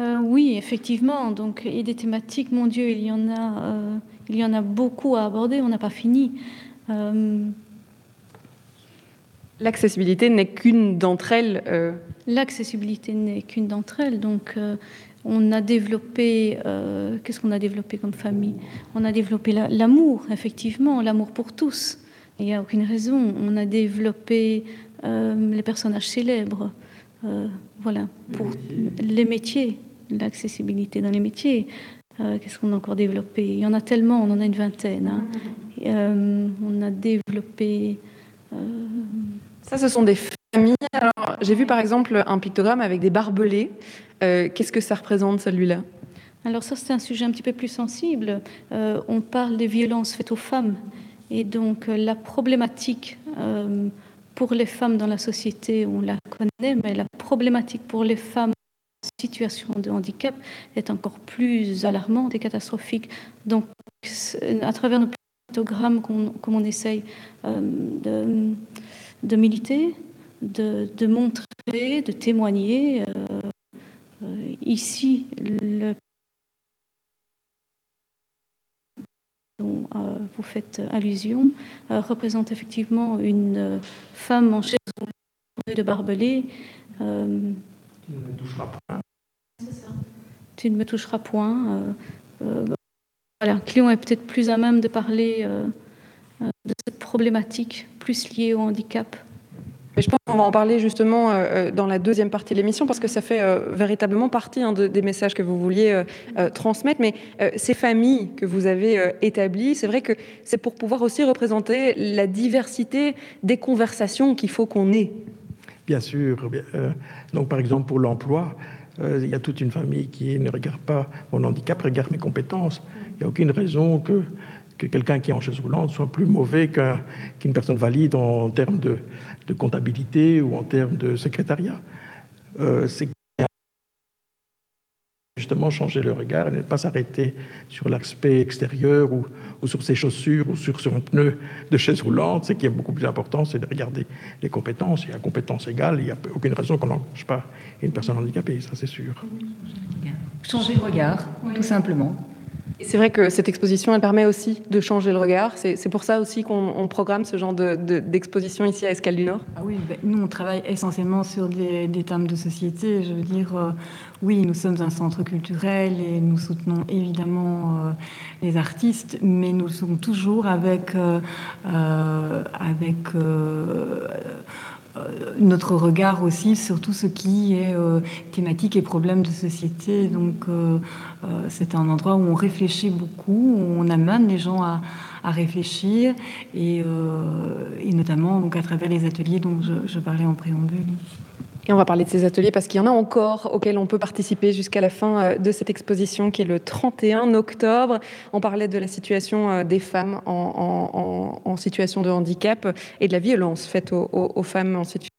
Euh, oui, effectivement. Donc, et des thématiques, mon Dieu, il y en a, euh, il y en a beaucoup à aborder. On n'a pas fini. Euh, L'accessibilité n'est qu'une d'entre elles. L'accessibilité n'est qu'une d'entre elles. Donc, on a développé, qu'est-ce qu'on a développé comme famille? On a développé l'amour, effectivement, l'amour pour tous. Il n'y a aucune raison. On a développé euh, les personnages célèbres, euh, voilà, pour les métiers, l'accessibilité dans les métiers. Euh, qu'est-ce qu'on a encore développé? Il y en a tellement, on en a une vingtaine. Hein. on a développé. Ça, ce sont des familles. j'ai vu par exemple un pictogramme avec des barbelés. Qu'est-ce que ça représente celui-là? Alors ça, c'est un sujet un petit peu plus sensible. on parle des violences faites aux femmes. Et donc euh, la problématique euh, pour les femmes dans la société, on la connaît, mais la problématique pour les femmes en situation de handicap est encore plus alarmante et catastrophique. Donc à travers nos pictogrammes, comme on essaye euh, de, de, militer, de, de, montrer, de témoigner, ici, le dont euh, vous faites allusion euh, représente effectivement une euh, femme en chaise de barbelé. tu ne me toucheras point. Tu ne me toucheras point. voilà, Cléon est peut-être plus à même de parler de cette problématique plus liée au handicap je pense qu'on va en parler justement euh, euh, dans la deuxième partie de l'émission parce que ça fait euh, véritablement partie hein, des messages que vous vouliez transmettre. Mais ces familles que vous avez établies, c'est vrai que c'est pour pouvoir aussi représenter la diversité des conversations qu'il faut qu'on ait. Bien sûr. donc par exemple pour l'emploi, il y a toute une famille qui ne regarde pas mon handicap, regarde mes compétences. Il n'y a aucune raison que que quelqu'un qui est en chaise roulante soit plus mauvais qu'une personne valide en, termes de, comptabilité ou en termes de secrétariat. Euh, justement changer le regard et ne pas s'arrêter sur l'aspect extérieur ou, sur ses chaussures ou sur son pneu de chaise roulante. Ce qui est beaucoup plus important, c'est de regarder les compétences. Il y a compétences égales, il n'y a aucune raison qu'on n'engage pas une personne handicapée, ça c'est sûr. Changer le regard, tout simplement. C'est vrai que cette exposition, elle permet aussi de changer le regard. C'est pour ça aussi qu'on programme ce genre d'exposition ici à Escale du Nord ah Oui, ben, nous, on travaille essentiellement sur des, thèmes de société. Je veux dire, euh, oui, nous sommes un centre culturel et nous soutenons évidemment euh, les artistes, mais nous le sommes toujours avec, euh, avec notre regard aussi sur tout ce qui est euh, thématique et problème de société. Donc, euh, c'est un endroit où on réfléchit beaucoup, où on amène les gens à, réfléchir, et, notamment donc, à travers les ateliers dont je parlais en préambule. Et on va parler de ces ateliers parce qu'il y en a encore auxquels on peut participer jusqu'à la fin euh, de cette exposition qui est le 31 octobre. On parlait de la situation euh, des femmes en, situation de handicap et de la violence faite aux, femmes en situation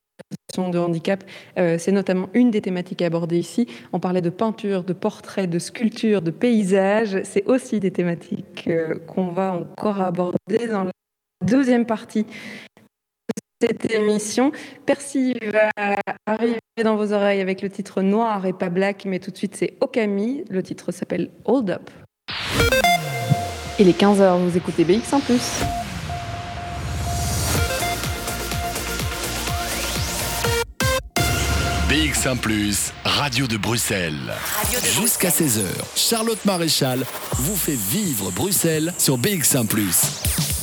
de handicap. Euh, c'est notamment une des thématiques abordées ici. On parlait de peinture, de portrait, de sculpture, de paysage. C'est aussi des thématiques qu'on va encore aborder dans la deuxième partie cette émission. Percy va arriver dans vos oreilles avec le titre Noir et pas Black, mais tout de suite c'est Okami. Le titre s'appelle Hold Up. Il est 15h, vous écoutez BX en plus. BX1 Plus, Radio de Bruxelles. Jusqu'à 16h, Charlotte Maréchal vous fait vivre Bruxelles sur BX1 Plus.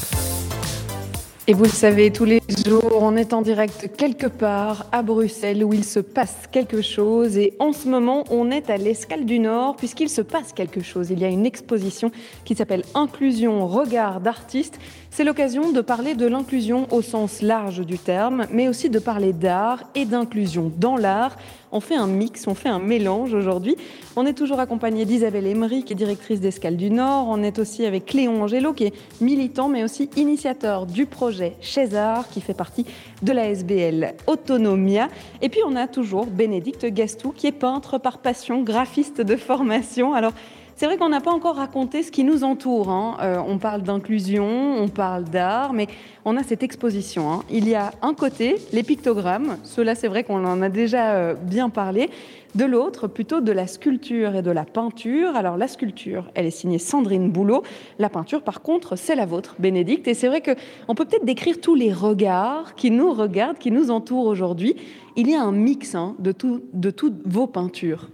Et vous le savez, tous les jours, on est en direct quelque part à Bruxelles où il se passe quelque chose. Et en ce moment, on est à l'Escale du Nord puisqu'il se passe quelque chose. Il y a une exposition qui s'appelle Inclusion, regard d'artiste. C'est l'occasion de parler de l'inclusion au sens large du terme, mais aussi de parler d'art et d'inclusion dans l'art on fait un mix, on fait un mélange aujourd'hui. On est toujours accompagné d'Isabelle Emery, qui est directrice d'Escale du Nord. On est aussi avec Cléon Angelo, qui est militant, mais aussi initiateur du projet César, qui fait partie de la SBL Autonomia. Et puis on a toujours Bénédicte Gastou, qui est peintre par passion, graphiste de formation. Alors, c'est vrai qu'on n'a pas encore raconté ce qui nous entoure. Hein. Euh, on parle d'inclusion, on parle d'art, mais on a cette exposition. Hein. Il y a un côté les pictogrammes, cela c'est vrai qu'on en a déjà euh, bien parlé. De l'autre, plutôt de la sculpture et de la peinture. Alors la sculpture, elle est signée Sandrine Boulot. La peinture, par contre, c'est la vôtre, Bénédicte. Et c'est vrai qu'on peut peut-être décrire tous les regards qui nous regardent, qui nous entourent aujourd'hui. Il y a un mix hein, de, tout, de toutes vos peintures.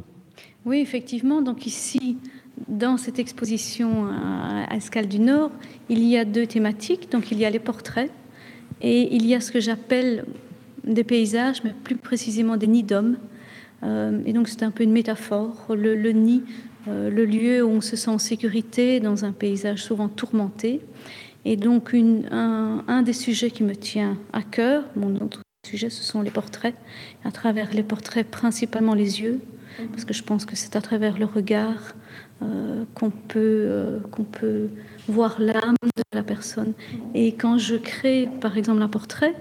Oui, effectivement. Donc ici, dans cette exposition à Escale du Nord, il y a deux thématiques. Donc, il y a les portraits et il y a ce que j'appelle des paysages, mais plus précisément des nids d'hommes. Euh, et donc, c'est un peu une métaphore. Le, nid, euh, le lieu où on se sent en sécurité dans un paysage souvent tourmenté. Et donc, un, un, des sujets qui me tient à cœur, mon autre sujet, ce sont les portraits. À travers les portraits, principalement les yeux, parce que je pense que c'est à travers le regard euh, qu'on peut, euh, peut voir l'âme de la personne. Et quand je crée, par exemple, un portrait,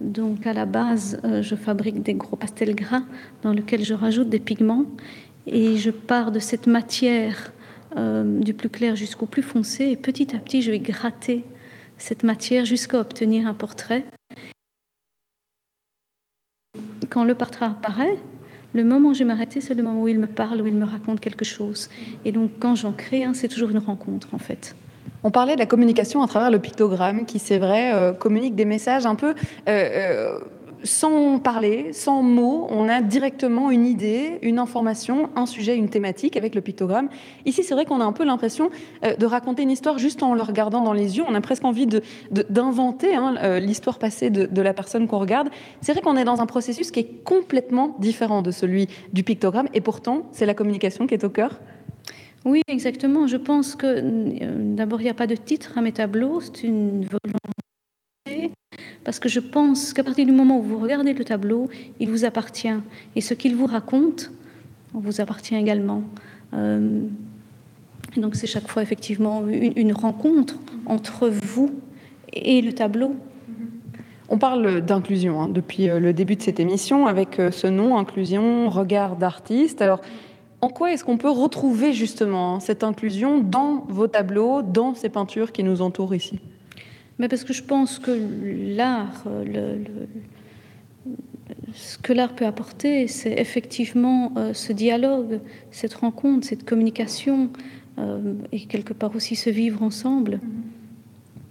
donc à la base, euh, je fabrique des gros pastels gras dans lesquels je rajoute des pigments et je pars de cette matière du plus clair jusqu'au plus foncé et petit à petit, je vais gratter cette matière jusqu'à obtenir un portrait. Quand le portrait apparaît, le moment où je vais m'arrêter, c'est le moment où il me parle, où il me raconte quelque chose. Et donc, quand j'en crée un, c'est toujours une rencontre, en fait. On parlait de la communication à travers le pictogramme, qui, c'est vrai, euh, communique des messages un peu euh, euh, sans parler, sans mots, on a directement une idée, une information, un sujet, une thématique avec le pictogramme. Ici, c'est vrai qu'on a un peu l'impression euh, de raconter une histoire juste en le regardant dans les yeux. On a presque envie d'inventer hein, euh, l'histoire passée de, la personne qu'on regarde. C'est vrai qu'on est dans un processus qui est complètement différent de celui du pictogramme, et pourtant, c'est la communication qui est au cœur. Oui, exactement. Je pense que euh, d'abord, il n'y a pas de titre à mes tableaux, c'est une volonté parce que je pense qu'à partir du moment où vous regardez le tableau, il vous appartient. Et ce qu'il vous raconte vous appartient également. Euh, donc c'est chaque fois effectivement une, rencontre entre vous et le tableau. On parle d'inclusion hein, depuis euh, le début de cette émission avec euh, ce nom, inclusion, regard d'artiste. Alors, En quoi est-ce qu'on peut retrouver justement cette inclusion dans vos tableaux, dans ces peintures qui nous entourent ici? Mais Parce que je pense que l'art, le, ce que l'art peut apporter, c'est effectivement euh, ce dialogue, cette rencontre, cette communication, euh, et quelque part aussi se vivre ensemble.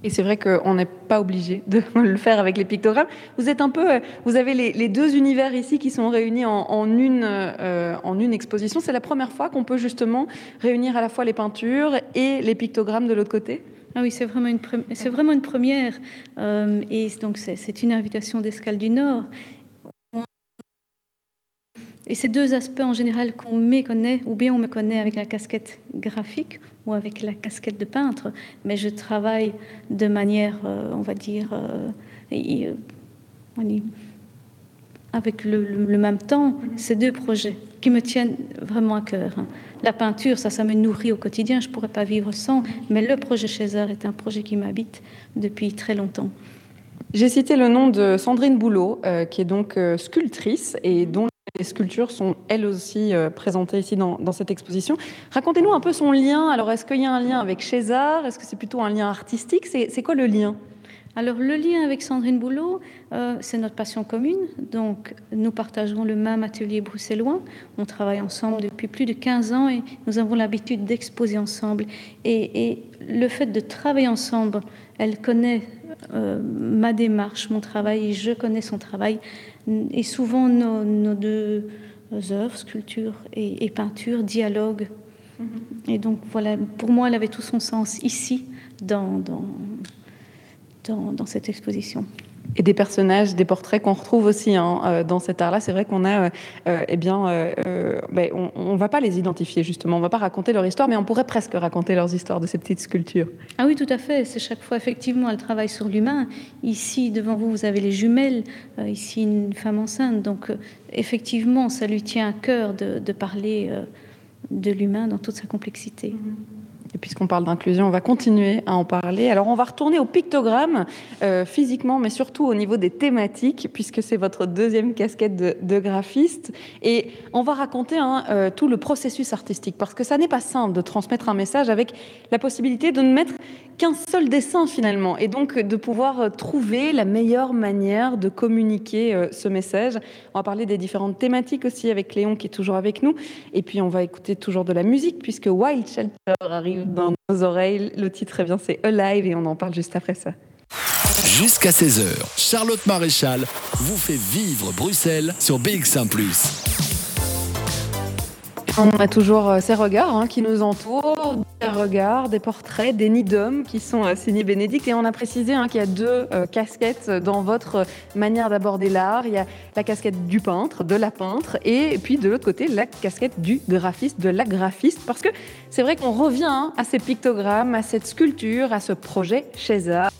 Et c'est vrai qu'on n'est pas obligé de le faire avec les pictogrammes. Vous êtes un peu, euh, vous avez les, deux univers ici qui sont réunis en une exposition. C'est la première fois qu'on peut justement réunir à la fois les peintures et les pictogrammes de l'autre côté? Ah oui, c'est vraiment une, c'est vraiment une première. et donc c'est une invitation d'Escale du Nord. Et ces deux aspects en général qu'on méconnaît, ou bien on me connaît avec la casquette graphique ou avec la casquette de peintre, mais je travaille de manière, euh, on va dire, euh, euh, avec le, même temps, ces deux projets qui me tiennent vraiment à cœur. Hein. La peinture, ça, ça me nourrit au quotidien, je ne pourrais pas vivre sans, mais le projet César est un projet qui m'habite depuis très longtemps. J'ai cité le nom de Sandrine Boulot, qui est donc sculptrice et dont les sculptures sont elles aussi euh, présentées ici dans, cette exposition. Racontez-nous un peu son lien. Alors, est-ce qu'il y a un lien avec César Est-ce que c'est plutôt un lien artistique? C'est quoi le lien? Alors le lien avec Sandrine Boulot, euh, c'est notre passion commune. Donc nous partageons le même atelier bruxellois. On travaille ensemble depuis plus de 15 ans et nous avons l'habitude d'exposer ensemble. Et, le fait de travailler ensemble, elle connaît euh, ma démarche, mon travail, et je connais son travail. Et souvent, nos, deux œuvres, sculpture et, peinture, dialoguent. Mm-hmm. Et donc, voilà, pour moi, elle avait tout son sens ici, dans, dans, dans cette exposition et des personnages, des portraits qu'on retrouve aussi hein, euh, dans cet art-là. C'est vrai qu'on a, euh, euh, eh bien, ben, on ne va pas les identifier justement, on ne va pas raconter leur histoire, mais on pourrait presque raconter leurs histoires de ces petites sculptures. Ah oui, tout à fait. C'est chaque fois effectivement, elle travaille sur l'humain. Ici, devant vous, vous avez les jumelles. ici, une femme enceinte. Donc, effectivement, ça lui tient à cœur de, parler de l'humain dans toute sa complexité. Mm-hmm. Puisqu'on parle d'inclusion, on va continuer à en parler. Alors, on va retourner au pictogramme, euh, physiquement, mais surtout au niveau des thématiques, puisque c'est votre deuxième casquette de, graphiste. Et on va raconter hein, euh, tout le processus artistique, parce que ça n'est pas simple de transmettre un message avec la possibilité de ne mettre qu'un seul dessin finalement, et donc de pouvoir euh, trouver la meilleure manière de communiquer ce message. On va parler des différentes thématiques aussi avec Léon qui est toujours avec nous, et puis on va écouter toujours de la musique, puisque Wild Shelter arrive dans nos oreilles. Le titre, eh bien, c'est Alive et on en parle juste après ça. Jusqu'à 16h, Charlotte Maréchal vous fait vivre Bruxelles sur BX1 ⁇ on a toujours euh, ces regards hein, qui nous entourent, des regards, des portraits, des nids d'hommes qui sont euh, signés Bénédicte. Et on a précisé hein, qu'il y a deux euh, casquettes dans votre manière d'aborder l'art. Il y a la casquette du peintre, de la peintre, et puis de l'autre côté, la casquette du graphiste, de la graphiste. Parce que c'est vrai qu'on revient hein, à ces pictogrammes, à cette sculpture, à ce projet César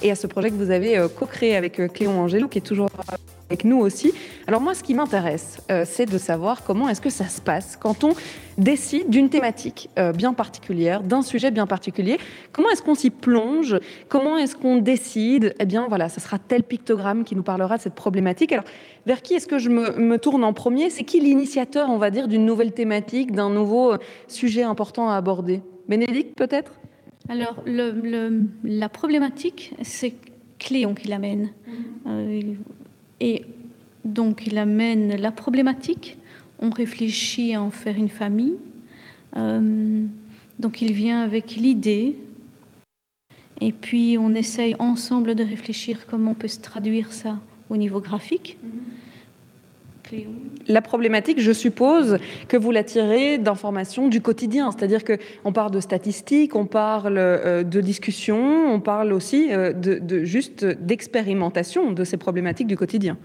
et à ce projet que vous avez co-créé avec Cléon Angelo, qui est toujours avec nous aussi. Alors moi, ce qui m'intéresse, euh, c'est de savoir comment est-ce que ça se passe quand on décide d'une thématique euh, bien particulière, d'un sujet bien particulier. Comment est-ce qu'on s'y plonge? Comment est-ce qu'on décide? Eh bien, voilà, ce sera tel pictogramme qui nous parlera de cette problématique. Alors, vers qui est-ce que je me, tourne en premier? C'est qui l'initiateur, on va dire, d'une nouvelle thématique, d'un nouveau euh, sujet important à aborder? Bénédicte, peut-être? Alors, la problématique, c'est Cléon qui l'amène. Mmh. Et donc il amène la problématique, on réfléchit à en faire une famille. Euh, donc il vient avec l'idée, et puis on essaye ensemble de réfléchir comment on peut se traduire ça au niveau graphique. La problématique, je suppose que vous la tirez d'informations du quotidien, c'est-à-dire qu'on parle de statistiques, on parle euh, de discussions, on parle aussi euh, de, juste d'expérimentation de ces problématiques du quotidien.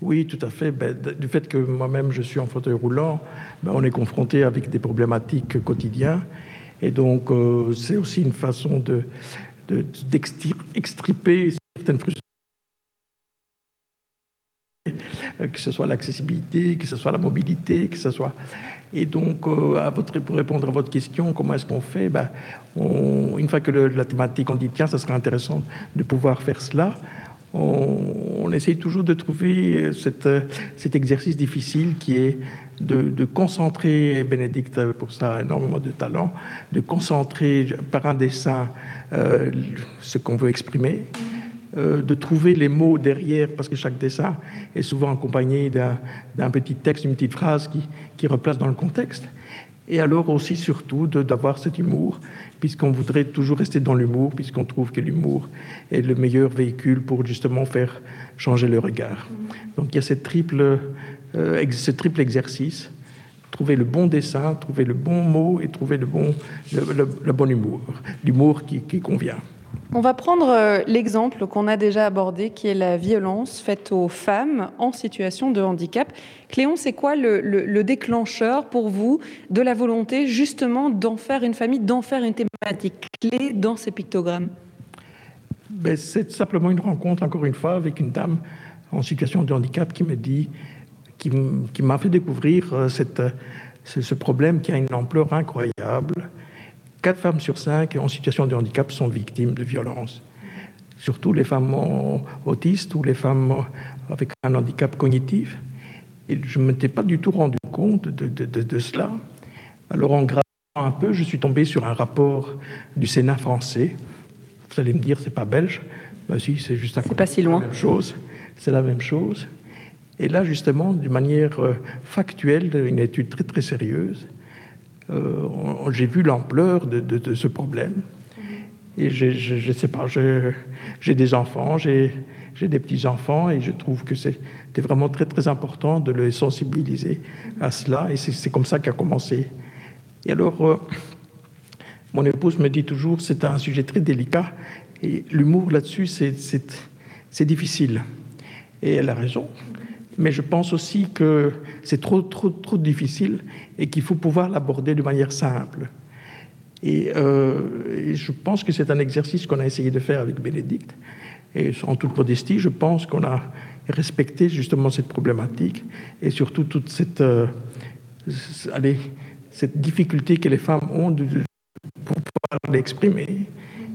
Oui, tout à fait. Ben, du fait que moi-même je suis en fauteuil roulant, ben, on est confronté avec des problématiques quotidiennes. Et donc, euh, c'est aussi une façon de, certaines frustrations que ce soit l'accessibilité, que ce soit la mobilité, que ce soit... Et donc, euh, à votre, pour répondre à votre question, comment est-ce qu'on fait? Ben, Une fois que la thématique, on dit, tiens, ça serait intéressant de pouvoir faire cela, on, essaye toujours de trouver cet exercice difficile qui est de, concentrer, Bénédicte pour ça énormément de talent, de concentrer par un dessin euh, ce qu'on veut exprimer, euh, de trouver les mots derrière, parce que chaque dessin est souvent accompagné d'un petit texte, une petite phrase qui, qui replace dans le contexte. Et alors aussi, surtout, d'avoir cet humour, puisqu'on voudrait toujours rester dans l'humour, puisqu'on trouve que l'humour est le meilleur véhicule pour justement faire changer le regard. Donc il y a cette triple euh, ce triple exercice, trouver le bon dessin, trouver le bon mot et trouver le bon, le, bon humour, l'humour qui, convient. On va prendre euh, l'exemple qu'on a déjà abordé, qui est la violence faite aux femmes en situation de handicap. Cléon, c'est quoi le, déclencheur pour vous de la volonté justement d'en faire une famille, d'en faire une thématique clé dans ces pictogrammes? Ben, C'est simplement une rencontre, encore une fois, avec une dame en situation de handicap qui me dit qui, m'a fait découvrir euh, cette, ce problème qui a une ampleur incroyable. Quatre femmes sur cinq en situation de handicap sont victimes de violences, surtout les femmes autistes ou les femmes avec un handicap cognitif. Et je ne m'étais pas du tout rendu compte de, de, cela. Alors en gravant un peu, je suis tombé sur un rapport du Sénat français. Vous allez me dire, c'est pas belge. Ben si, c'est juste un. C'est pas si loin. même chose. C'est la même chose. Et là, justement, d'une manière euh, factuelle, une étude très très sérieuse, j'ai vu l'ampleur de, ce problème. Et je ne sais pas, j'ai des enfants, j'ai des petits-enfants, et je trouve que c'était vraiment très très important de les sensibiliser à cela. Et c'est comme ça qu'a commencé. Et alors, euh, mon épouse me dit toujours, c'est un sujet très délicat, et l'humour là-dessus, c'est difficile. Et elle a raison mais je pense aussi que c'est trop, trop, trop difficile et qu'il faut pouvoir l'aborder de manière simple. Euh, et, je pense que c'est un exercice qu'on a essayé de faire avec Bénédicte. Et en toute modestie, je pense qu'on a respecté justement cette problématique et surtout toute cette, euh, allez, cette difficulté que les femmes ont de, pouvoir l'exprimer.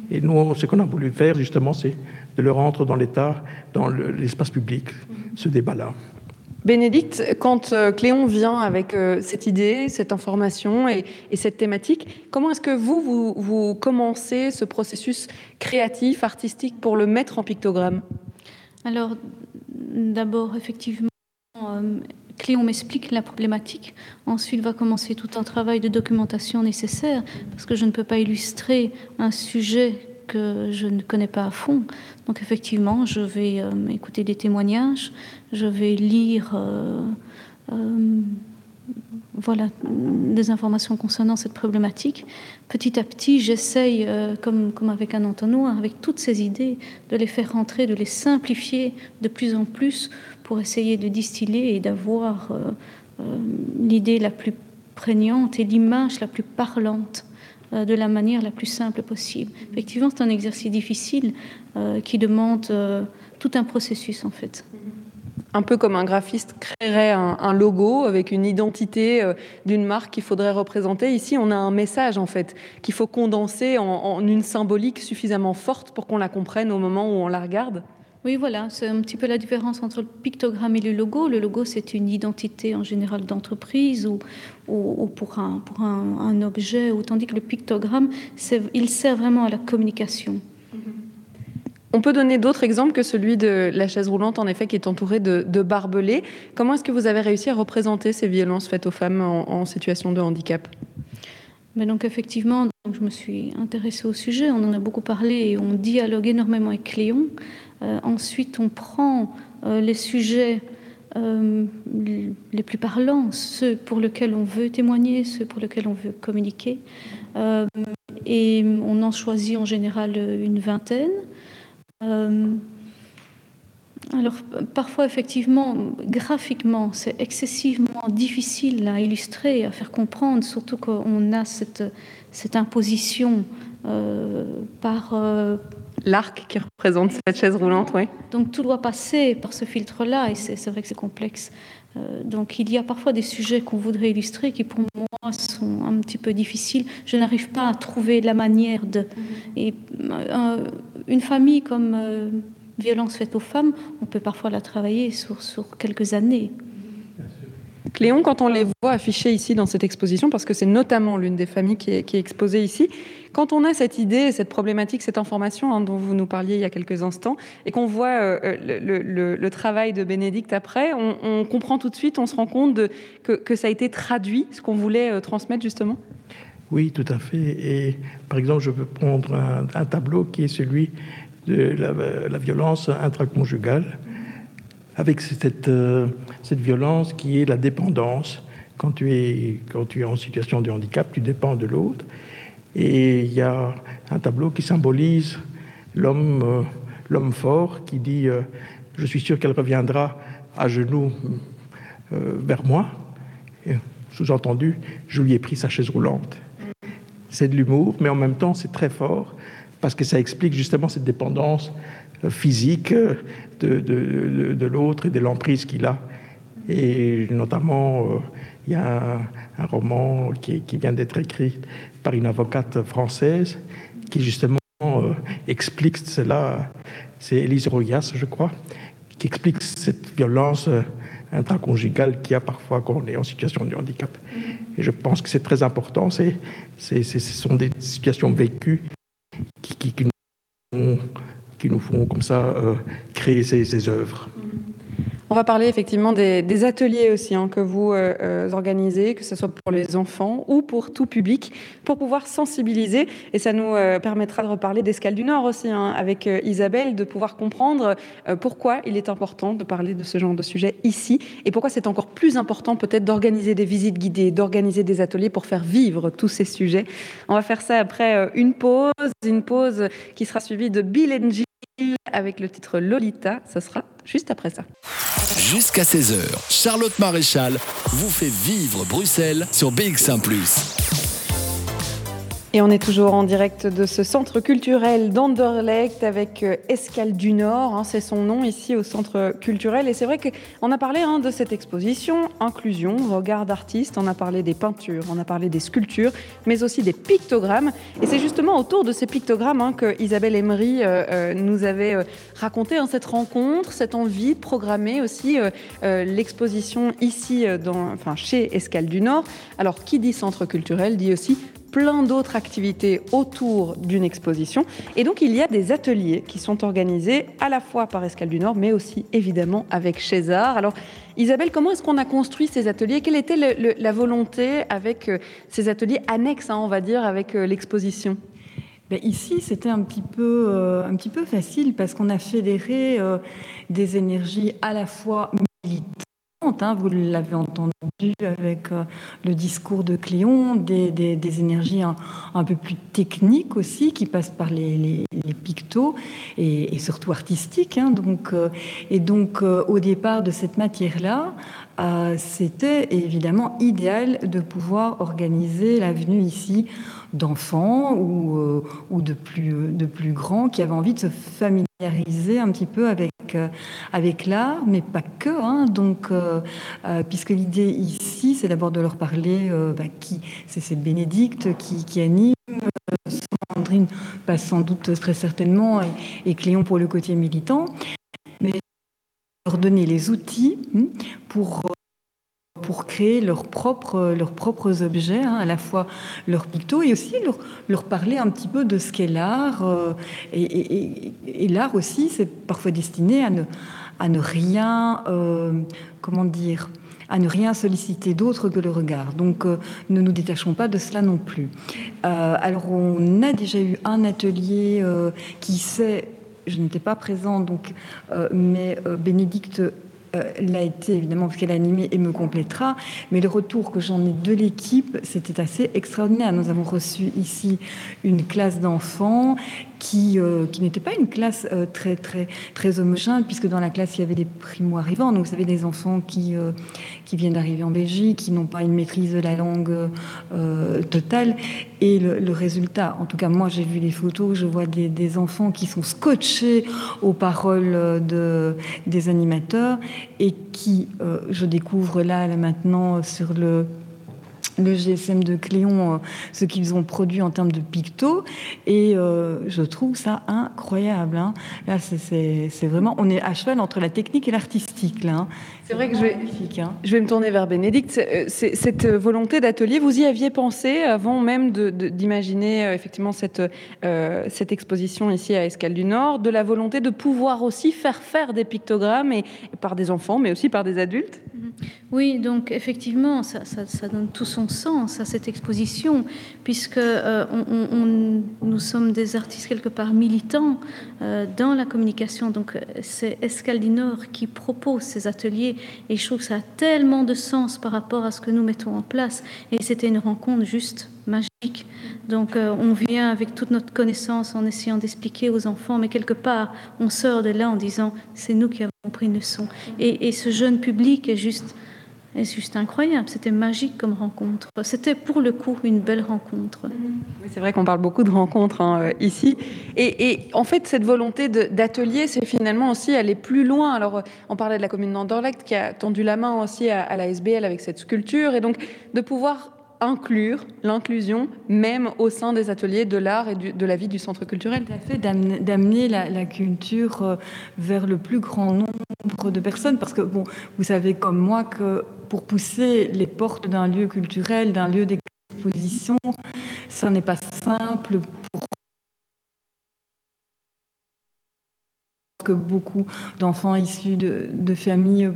Et nous, ce qu'on a voulu faire justement, c'est de le rendre dans l'état, dans l'espace public, ce débat-là. Bénédicte, quand euh, Cléon vient avec euh, cette idée, cette information et, cette thématique, comment est-ce que vous, vous, commencez ce processus créatif, artistique pour le mettre en pictogramme? Alors, d'abord, effectivement, euh, Cléon m'explique la problématique. Ensuite, va commencer tout un travail de documentation nécessaire, parce que je ne peux pas illustrer un sujet que je ne connais pas à fond. Donc effectivement, je vais euh, écouter des témoignages, je vais lire euh, euh, voilà, des informations concernant cette problématique. Petit à petit, j'essaye, comme, comme avec un entonnoir, avec toutes ces idées, de les faire rentrer, de les simplifier de plus en plus pour essayer de distiller et d'avoir l'idée la plus prégnante et l'image la plus parlante de la manière la plus simple possible. Effectivement, c'est un exercice difficile euh, qui demande euh, tout un processus en fait. Un peu comme un graphiste créerait un, logo avec une identité d'une marque qu'il faudrait représenter. Ici, on a un message en fait qu'il faut condenser en une symbolique suffisamment forte pour qu'on la comprenne au moment où on la regarde. Oui, voilà, c'est un petit peu la différence entre le pictogramme et le logo. Le logo, c'est une identité en général d'entreprise ou, ou, pour, un, pour un, objet, tandis que le pictogramme, il sert vraiment à la communication. On peut donner d'autres exemples que celui de la chaise roulante, en effet, qui est entourée de, barbelés. Comment est-ce que vous avez réussi à représenter ces violences faites aux femmes en, situation de handicap? Mais donc effectivement, je me suis intéressée au sujet, on en a beaucoup parlé et on dialogue énormément avec Cléon. Euh, ensuite, on prend euh, les sujets euh, les plus parlants, ceux pour lesquels on veut témoigner, ceux pour lesquels on veut communiquer. et on en choisit en général une vingtaine. alors parfois, effectivement, graphiquement, c'est excessivement difficile à illustrer, à faire comprendre, surtout qu'on a cette, cette imposition par l'arc qui représente cette chaise roulante, oui. Donc tout doit passer par ce filtre-là, et c'est vrai que c'est complexe. Euh, donc il y a parfois des sujets qu'on voudrait illustrer qui pour moi sont un petit peu difficiles. Je n'arrive pas à trouver la manière de. Et euh, une famille comme euh, violence faite aux femmes, on peut parfois la travailler sur, sur quelques années. Cléon, quand on les voit affichés ici dans cette exposition, parce que c'est notamment l'une des familles qui est, exposée ici, quand on a cette idée, cette problématique, cette information hein, dont vous nous parliez il y a quelques instants, et qu'on voit euh, le, travail de Bénédicte après, on, comprend tout de suite, on se rend compte que, ça a été traduit, ce qu'on voulait euh, transmettre justement? Oui, tout à fait. Et par exemple, je peux prendre un, tableau qui est celui de la violence intraconjugale avec cette, euh, cette violence qui est la dépendance. Quand tu, es, quand tu es en situation de handicap, tu dépends de l'autre. Et il y a un tableau qui symbolise l'homme euh, fort qui dit euh, Je suis sûr qu'elle reviendra à genoux vers moi. Sous-entendu, je lui ai pris sa chaise roulante. C'est de l'humour, mais en même temps, c'est très fort parce que ça explique justement cette dépendance physique de, l'autre et de l'emprise qu'il a. Et notamment, euh, il y a un, roman qui, vient d'être écrit par une avocate française qui justement euh, explique cela. C'est Elise Royas, je crois, qui explique cette violence euh, intraconjugale qu'il y a parfois quand on est en situation de handicap. Et je pense que c'est très important. C'est, ce sont des situations vécues qui, qui, qui nous qui nous font comme ça euh, créer ces, œuvres. On va parler effectivement des, ateliers aussi hein, que vous euh, euh, organisez, que ce soit pour les enfants ou pour tout public, pour pouvoir sensibiliser. Et ça nous permettra de reparler d'Escale du Nord aussi, hein, avec Isabelle, de pouvoir comprendre pourquoi il est important de parler de ce genre de sujet ici et pourquoi c'est encore plus important peut-être d'organiser des visites guidées, d'organiser des ateliers pour faire vivre tous ces sujets. On va faire ça après une pause, une pause qui sera suivie de Bill G avec le titre Lolita. Ce sera juste après ça. Jusqu'à 16h, Charlotte Maréchal vous fait vivre Bruxelles sur BX1 ⁇ et on est toujours en direct de ce centre culturel d'Anderlecht avec euh, Escale du Nord, hein, c'est son nom ici au centre culturel. Et c'est vrai qu'on a parlé hein, de cette exposition, inclusion, regard d'artiste, on a parlé des peintures, on a parlé des sculptures, mais aussi des pictogrammes. Et c'est justement autour de ces pictogrammes hein, que Isabelle Emery euh, euh, nous avait raconté cette rencontre, cette envie de programmer aussi l'exposition ici, enfin, chez Escale du Nord. Alors, qui dit centre culturel dit aussi plein d'autres activités autour d'une exposition. Et donc, il y a des ateliers qui sont organisés à la fois par Escale du Nord, mais aussi évidemment avec César. Alors, Isabelle, comment est-ce qu'on a construit ces ateliers? Quelle était la volonté avec euh, ces ateliers annexes, hein, on va dire, avec euh, l'exposition? Ben, Ici, c'était un, petit peu, euh, un petit peu facile parce qu'on a fédéré des énergies à la fois militantes Hein, vous l'avez entendu avec euh, le discours de Cléon, des, énergies un, peu plus techniques aussi, qui passent par les, pictos et, surtout artistiques. Hein. donc, euh, et donc, euh, au départ de cette matière-là, c'était évidemment idéal de pouvoir organiser la venue ici d'enfants ou, ou de, plus, de plus grands qui avaient envie de se familiariser un petit peu avec, avec l'art, mais pas que. Hein. donc, euh, puisque l'idée ici, c'est d'abord de leur parler euh, bah, qui, c'est Bénédicte qui, anime. Sandrine passe sans doute très certainement et, Cléon pour le côté militant, leur donner les outils hmm, pour pour créer leurs propres, leurs propres objets, hein, à la fois leurs pictos et aussi leur, parler un petit peu de ce qu'est l'art. Euh, et, l'art aussi, c'est parfois destiné à ne, à ne rien, euh, comment dire, à ne rien solliciter d'autre que le regard. Donc, euh, ne nous détachons pas de cela non plus. Euh, alors, on a déjà eu un atelier qui s'est, je n'étais pas présente, donc, mais Bénédicte l'a été évidemment parce qu'elle a animé et me complétera. Mais le retour que j'en ai de l'équipe, c'était assez extraordinaire. Nous avons reçu ici une classe d'enfants qui, euh, qui n'était pas une classe euh, très, très, très homogène, puisque dans la classe, il y avait des primo-arrivants. Donc, vous savez, des enfants qui, euh, qui viennent d'arriver en Belgique, qui n'ont pas une maîtrise de la langue totale. Et le, résultat, en tout cas, moi, j'ai vu les photos, je vois des, enfants qui sont scotchés aux paroles de, des animateurs et qui, je découvre là maintenant, sur le le GSM de Cléon, euh, ce qu'ils ont produit en termes de picto. Et euh, je trouve ça incroyable. Hein. Là, c'est vraiment, on est à cheval entre la technique et l'artistique. Hein. C'est vrai que je vais, hein. je vais me tourner vers Bénédicte. Euh, cette volonté d'atelier, vous y aviez pensé avant même d'imaginer effectivement cette, cette exposition ici à Escale du Nord, de la volonté de pouvoir aussi faire faire des pictogrammes et, par des enfants, mais aussi par des adultes? Oui, donc effectivement, ça, ça, ça donne tout son sens à cette exposition, puisque euh, nous sommes des artistes quelque part militants euh, dans la communication. Donc c'est Escaldinor qui propose ces ateliers, et je trouve que ça a tellement de sens par rapport à ce que nous mettons en place. Et c'était une rencontre juste magique. Donc euh, on vient avec toute notre connaissance en essayant d'expliquer aux enfants, mais quelque part on sort de là en disant c'est nous qui avons pris une leçon. Et, et ce jeune public est juste et c'est juste incroyable, c'était magique comme rencontre. C'était pour le coup une belle rencontre. c'est vrai qu'on parle beaucoup de rencontres hein, euh, ici. Et, en fait, cette volonté d'atelier, c'est finalement aussi aller plus loin. Alors, euh, on parlait de la commune d'Anderlecht qui a tendu la main aussi à, à la SBL avec cette sculpture. Et donc, de pouvoir inclure l'inclusion même au sein des ateliers de l'art et de la vie du centre culturel. Tout à fait, d'amener la, culture euh, vers le plus grand nombre de personnes, parce que bon, vous savez comme moi que pour pousser les portes d'un lieu culturel, d'un lieu d'exposition, ça n'est pas simple pour que beaucoup d'enfants issus de, familles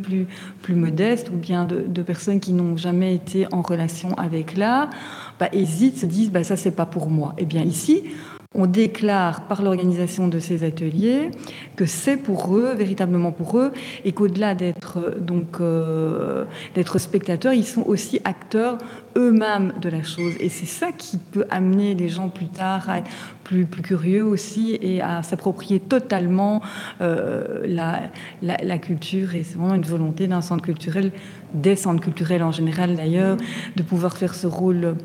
plus, modestes ou bien de, personnes qui n'ont jamais été en relation avec l'art bah, hésitent, se disent bah, ça c'est pas pour moi. Et eh bien ici, on déclare par l'organisation de ces ateliers que c'est pour eux, véritablement pour eux, et qu'au-delà d'être donc euh, d'être spectateurs, ils sont aussi acteurs eux-mêmes de la chose. Et c'est ça qui peut amener les gens plus tard à être plus, plus curieux aussi et à s'approprier totalement euh, la, la, culture. Et c'est vraiment une volonté d'un centre culturel, des centres culturels en général d'ailleurs, de pouvoir faire ce rôle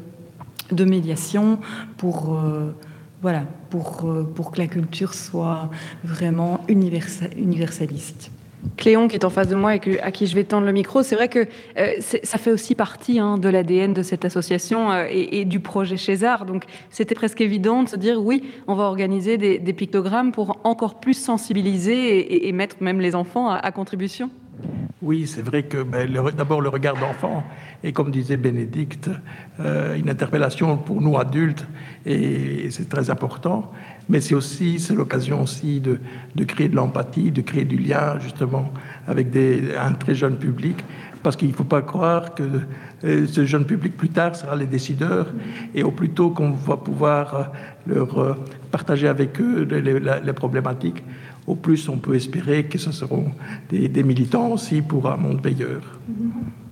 de médiation pour euh, voilà, pour, euh, pour que la culture soit vraiment universaliste. Cléon qui est en face de moi et à qui je vais tendre le micro, c'est vrai que euh, ça fait aussi partie hein, de l'ADN de cette association euh, et, du projet César. Donc c'était presque évident de se dire oui, on va organiser des, pictogrammes pour encore plus sensibiliser et, mettre même les enfants à, contribution. Oui, c'est vrai que ben, d'abord le regard d'enfant et comme disait Bénédicte, euh, une interpellation pour nous adultes, et, c'est très important, mais c'est aussi c'est l'occasion aussi de, de, créer de l'empathie, de créer du lien justement avec un très jeune public, parce qu'il ne faut pas croire que euh, ce jeune public plus tard sera les décideurs, et au plus tôt qu'on va pouvoir euh, leur partager avec eux les, problématiques, au plus on peut espérer que ce seront des, militants aussi pour un monde meilleur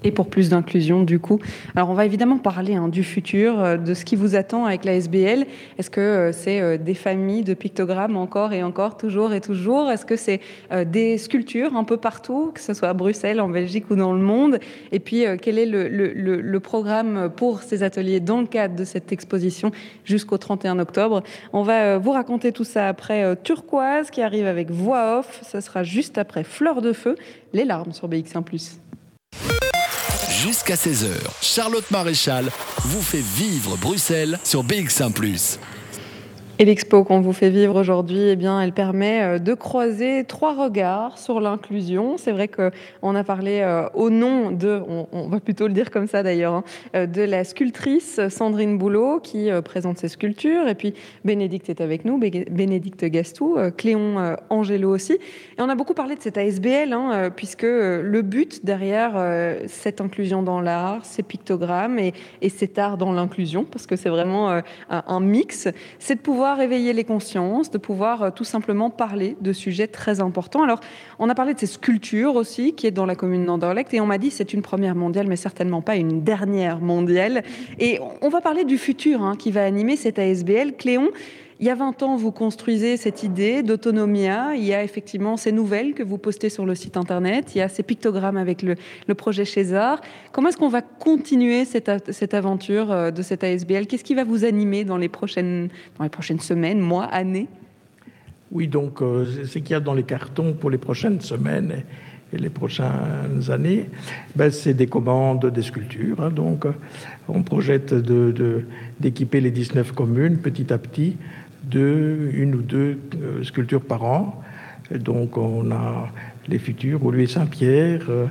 et pour plus d'inclusion du coup. Alors on va évidemment parler hein, du futur, euh, de ce qui vous attend avec la SBL. Est-ce que euh, c'est euh, des familles de pictogrammes encore et encore, toujours et toujours? Est-ce que c'est des sculptures un peu partout, que ce soit à Bruxelles, en Belgique ou dans le monde? Et puis quel est le, le, programme pour ces ateliers dans le cadre de cette exposition jusqu'au 31 octobre. On va vous raconter tout ça après Turquoise qui arrive avec voix off. Ça sera juste après Fleur de Feu, les larmes sur BX1 ⁇ Jusqu'à 16h, Charlotte Maréchal vous fait vivre Bruxelles sur BX1 ⁇ et l'expo qu'on vous fait vivre aujourd'hui, eh bien, elle permet euh, de croiser trois regards sur l'inclusion. C'est vrai qu'on a parlé euh, au nom de, on, va plutôt le dire comme ça d'ailleurs, hein, euh, de la sculptrice Sandrine Boulot qui présente ses sculptures. Et puis Bénédicte est avec nous, Bénédicte Gastou, Cléon Angelo aussi. On a beaucoup parlé de cette ASBL, hein, puisque le but derrière cette inclusion dans l'art, ces pictogrammes et, et cet art dans l'inclusion, parce que c'est vraiment un mix, c'est de pouvoir réveiller les consciences, de pouvoir euh, tout simplement parler de sujets très importants. Alors, on a parlé de ces sculptures aussi, qui est dans la commune d'Anderlecht, et on m'a dit c'est une première mondiale, mais certainement pas une dernière mondiale. Et on va parler du futur hein, qui va animer cette ASBL. Cléon, il y a 20 ans, vous construisez cette idée d'autonomia. Il y a effectivement ces nouvelles que vous postez sur le site internet. Il y a ces pictogrammes avec le, projet César. Comment est-ce qu'on va continuer cette, cette, aventure euh, de cette ASBL Qu'est-ce qui va vous animer dans les prochaines, dans les prochaines semaines, mois, années? Oui, donc euh, ce qu'il y a dans les cartons pour les prochaines semaines les prochaines années, ben, c'est des commandes des sculptures. Hein. donc, on projette d'équiper de, les 19 communes petit à petit une ou deux euh, sculptures par an. donc, on a les futurs au lieu Saint-Pierre, euh,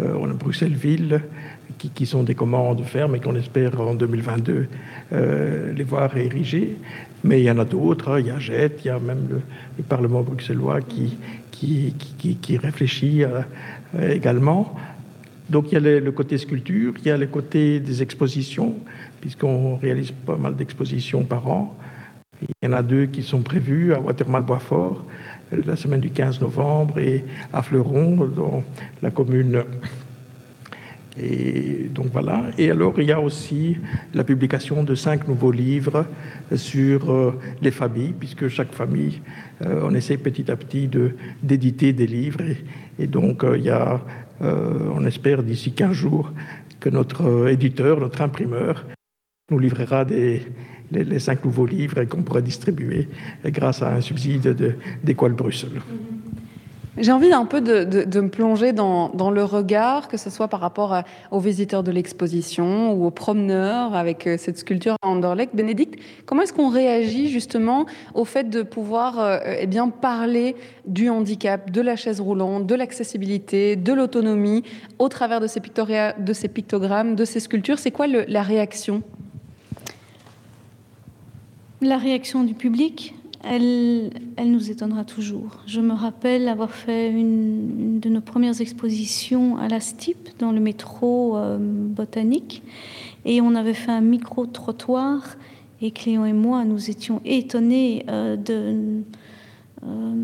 euh, on a Bruxelles-Ville, qui, qui, sont des commandes fermes et qu'on espère en 2022 les voir érigées. Mais il y en a d'autres, hein. il y a Jette, il y a même le Parlement bruxellois qui, qui, réfléchit euh, également. Donc il y a le, côté sculpture, il y a le côté des expositions, puisqu'on réalise pas mal d'expositions par an. Il y en a deux qui sont prévues à Watermal-Boisfort, la semaine du 15 novembre, et à Fleuron, dans la commune et donc voilà. Et alors il y a aussi la publication de cinq nouveaux livres sur euh, les familles, puisque chaque famille, euh, on essaie petit à petit d'éditer des livres. Et, donc euh, il y a, on espère d'ici 15 jours que notre éditeur, notre imprimeur, nous livrera des, les, cinq nouveaux livres et qu'on pourra distribuer grâce à un subside d'École Bruxelles. J'ai envie un peu de, me plonger dans, le regard, que ce soit par rapport aux visiteurs de l'exposition ou aux promeneurs avec euh, cette sculpture à Anderlecht. Bénédicte, comment est-ce qu'on réagit justement au fait de pouvoir euh, eh bien, parler du handicap, de la chaise roulante, de l'accessibilité, de l'autonomie au travers de ces, de ces pictogrammes, de ces sculptures? C'est quoi la réaction? La réaction du public elle, elle, nous étonnera toujours. Je me rappelle avoir fait une, de nos premières expositions à la STIP, dans le métro euh, botanique, et on avait fait un micro-trottoir, et Cléon et moi, nous étions étonnés euh, de, euh,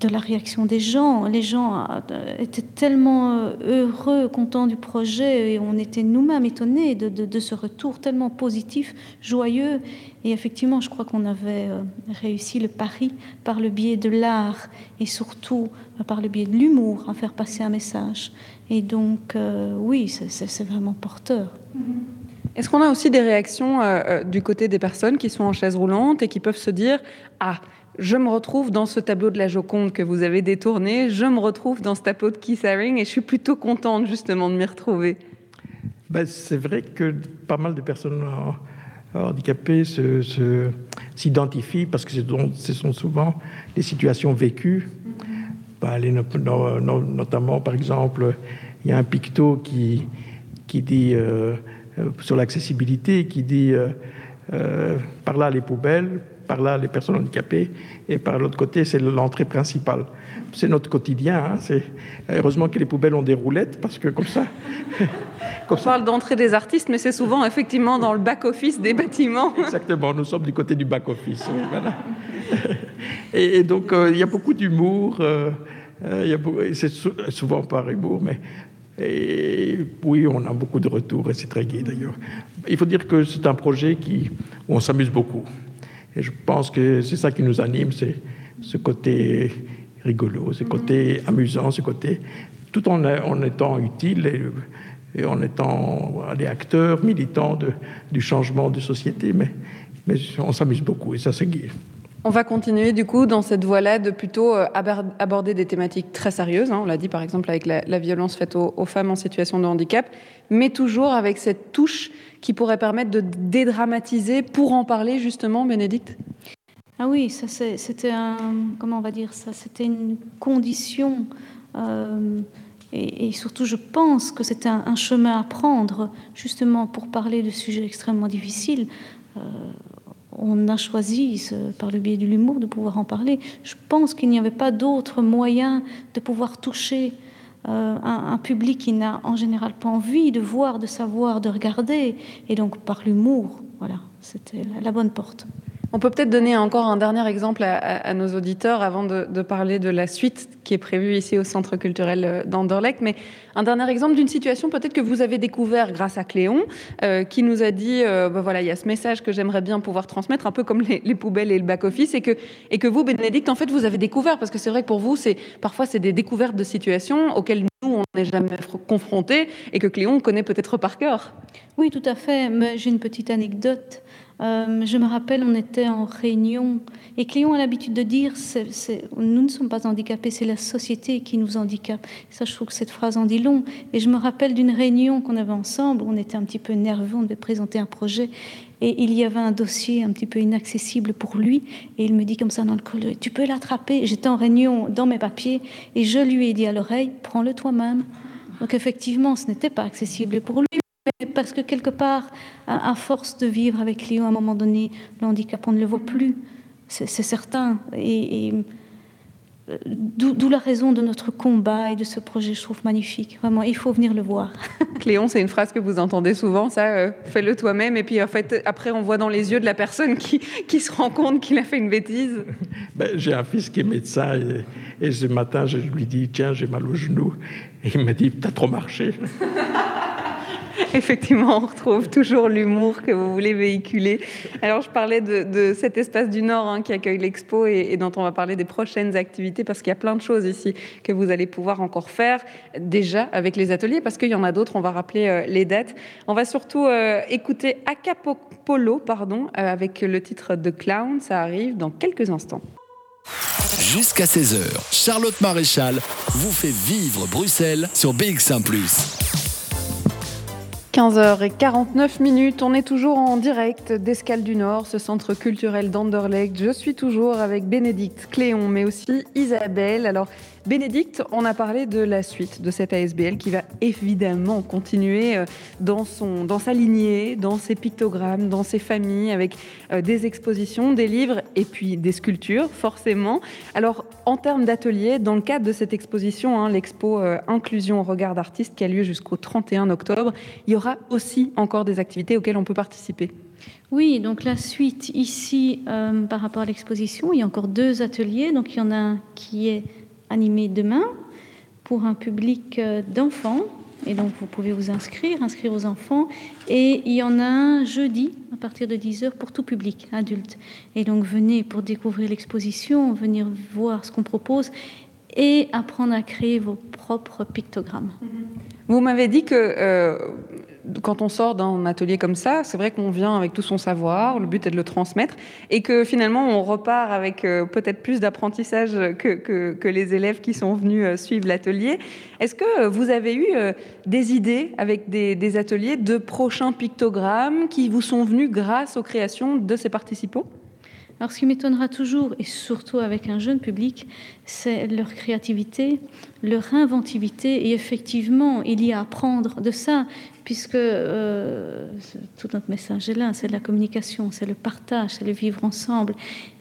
de la réaction des gens. Les gens euh, étaient tellement euh, heureux, contents du projet, et on était nous-mêmes étonnés de, ce retour tellement positif, joyeux. Et effectivement, je crois qu'on avait euh, réussi le pari par le biais de l'art et surtout par le biais de l'humour à faire passer un message. Et donc, oui, c'est vraiment porteur. Est-ce qu'on a aussi des réactions du côté des personnes qui sont en chaise roulante et qui peuvent se dire Ah, je me retrouve dans ce tableau de la Joconde que vous avez détourné, je me retrouve dans ce tableau de Keith Haring et je suis plutôt contente justement de m'y retrouver. Ben, c'est vrai que pas mal de personnes handicapées s'identifient parce que ce sont souvent des situations vécues. Ben, notamment, par exemple, il y a un picto qui, qui dit euh, euh, sur l'accessibilité, qui dit euh, par là les poubelles, par là les personnes handicapées, et par l'autre côté, c'est l'entrée principale. C'est notre quotidien. Hein, c'est heureusement que les poubelles ont des roulettes, parce que comme ça. comme On parle d'entrée des artistes, mais c'est souvent effectivement dans le back-office des bâtiments. Exactement, nous sommes du côté du back-office. Voilà. et, donc, euh, il y a beaucoup d'humour. Euh, euh c'est souvent par humour, mais et oui, on a beaucoup de retours et c'est très gai d'ailleurs. Il faut dire que c'est un projet qui, où on s'amuse beaucoup. Et je pense que c'est ça qui nous anime, c'est ce côté rigolo, ce côté amusant, ce côté tout en, en étant utile et, en étant des acteurs militants de, du changement de société, mais, mais on s'amuse beaucoup et ça c'est gai. On va continuer du coup dans cette voie-là de plutôt euh, aborder des thématiques très sérieuses. Hein. on l'a dit par exemple avec la, violence faite aux, femmes en situation de handicap, mais toujours avec cette touche qui pourrait permettre de dédramatiser pour en parler justement, Bénédicte? Ah oui, ça c'était un comment on va dire ça, c'était une condition. Euh, et, surtout, je pense que c'était un, chemin à prendre, justement, pour parler de sujets extrêmement difficiles. Euh, on a choisi, par le biais de l'humour, de pouvoir en parler. Je pense qu'il n'y avait pas d'autre moyen de pouvoir toucher euh, un, public qui n'a en général pas envie de voir, de savoir, de regarder. Et donc, par l'humour, voilà, c'était la bonne porte. On peut peut-être donner encore un dernier exemple à, nos auditeurs avant de, parler de la suite qui est prévue ici au Centre culturel euh, d'Anderlecht, mais un dernier exemple d'une situation peut-être que vous avez découvert grâce à Cléon, euh, qui nous a dit, euh, bah voilà, il y a ce message que j'aimerais bien pouvoir transmettre, un peu comme les, poubelles et le back-office, et que, et que vous, Bénédicte, en fait, vous avez découvert, parce que c'est vrai que pour vous, c'est parfois c'est des découvertes de situations auxquelles nous, on n'est jamais confrontés, et que Cléon connaît peut-être par cœur. Oui, tout à fait. Mais j'ai une petite anecdote Euh, je me rappelle, on était en réunion et Cléon a l'habitude de dire nous ne sommes pas handicapés, c'est la société qui nous handicape. Ça, je trouve que cette phrase en dit long. Et je me rappelle d'une réunion qu'on avait ensemble on était un petit peu nerveux, on devait présenter un projet et il y avait un dossier un petit peu inaccessible pour lui. Et il me dit comme ça dans le col Tu peux l'attraper? J'étais en réunion dans mes papiers et je lui ai dit à l'oreille Prends-le toi-même. Donc effectivement, ce n'était pas accessible pour lui. Parce que quelque part, à force de vivre avec Léo, à un moment donné, le handicap, on ne le voit plus. C'est certain. Et, euh, D'où la raison de notre combat et de ce projet, je trouve magnifique. Vraiment, il faut venir le voir. Cléon, c'est une phrase que vous entendez souvent, ça, euh, fais-le toi-même. Et puis, en fait, après, on voit dans les yeux de la personne qui, qui se rend compte qu'il a fait une bêtise. Ben, j'ai un fils qui est médecin et, et ce matin, je lui dis, tiens, j'ai mal au genou. Et il m'a dit, t'as trop marché. Effectivement, on retrouve toujours l'humour que vous voulez véhiculer. Alors, je parlais de, cet espace du Nord hein, qui accueille l'expo et, dont on va parler des prochaines activités parce qu'il y a plein de choses ici que vous allez pouvoir encore faire déjà avec les ateliers parce qu'il y en a d'autres. On va rappeler euh, les dates. On va surtout euh, écouter Acapolo, pardon, euh, avec le titre de Clown. Ça arrive dans quelques instants. Jusqu'à 16h, Charlotte Maréchal vous fait vivre Bruxelles sur BX1 ⁇ 15h49 minutes, on est toujours en direct d'Escale du Nord, ce centre culturel d'Anderlecht. Je suis toujours avec Bénédicte Cléon, mais aussi Isabelle. Alors, Bénédicte, on a parlé de la suite de cette ASBL qui va évidemment continuer euh, dans, son, dans sa lignée, dans ses pictogrammes, dans ses familles, avec euh, des expositions, des livres et puis des sculptures, forcément. Alors, en termes d'ateliers, dans le cadre de cette exposition, hein, l'expo euh, Inclusion au regard d'artistes qui a lieu jusqu'au 31 octobre, il y aura aussi encore des activités auxquelles on peut participer. Oui, donc la suite ici par rapport à l'exposition, il y a encore deux ateliers. Donc il y en a un qui est animé demain pour un public euh, d'enfants. Et donc, vous pouvez vous inscrire, inscrire aux enfants. Et il y en a un jeudi à partir de 10h pour tout public, adulte. Et donc, venez pour découvrir l'exposition, venir voir ce qu'on propose et apprendre à créer vos propres pictogrammes. Vous m'avez dit que euh, quand on sort d'un atelier comme ça, c'est vrai qu'on vient avec tout son savoir, le but est de le transmettre, et que finalement on repart avec euh, peut-être plus d'apprentissage que, que, les élèves qui sont venus euh, suivre l'atelier. Est-ce que vous avez eu euh, des idées avec des, ateliers de prochains pictogrammes qui vous sont venus grâce aux créations de ces participants? Alors, ce qui m'étonnera toujours, et surtout avec un jeune public, c'est leur créativité, leur inventivité. Et effectivement, il y a à apprendre de ça, puisque euh, tout notre message est là c'est la communication, c'est le partage, c'est le vivre ensemble.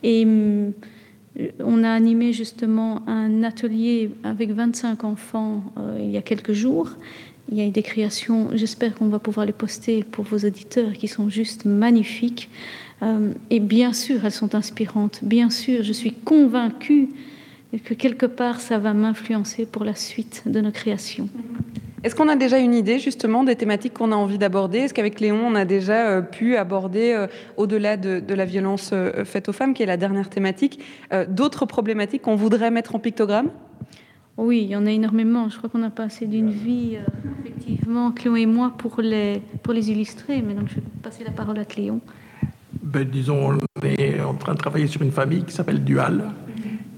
Et hum, on a animé justement un atelier avec 25 enfants euh, il y a quelques jours. Il y a eu des créations, j'espère qu'on va pouvoir les poster pour vos auditeurs, qui sont juste magnifiques. Euh, et bien sûr, elles sont inspirantes. Bien sûr, je suis convaincue que quelque part, ça va m'influencer pour la suite de nos créations. Est-ce qu'on a déjà une idée justement des thématiques qu'on a envie d'aborder? Est-ce qu'avec Léon, on a déjà euh, pu aborder, euh, au-delà de, la violence faite aux femmes, qui est la dernière thématique, d'autres problématiques qu'on voudrait mettre en pictogramme? Oui, il y en a énormément. Je crois qu'on a passé d'une vie, effectivement, Cléon et moi, pour les, pour les illustrer. Mais donc, je vais passer la parole à Cléon ben, disons, on est en train de travailler sur une famille qui s'appelle Dual,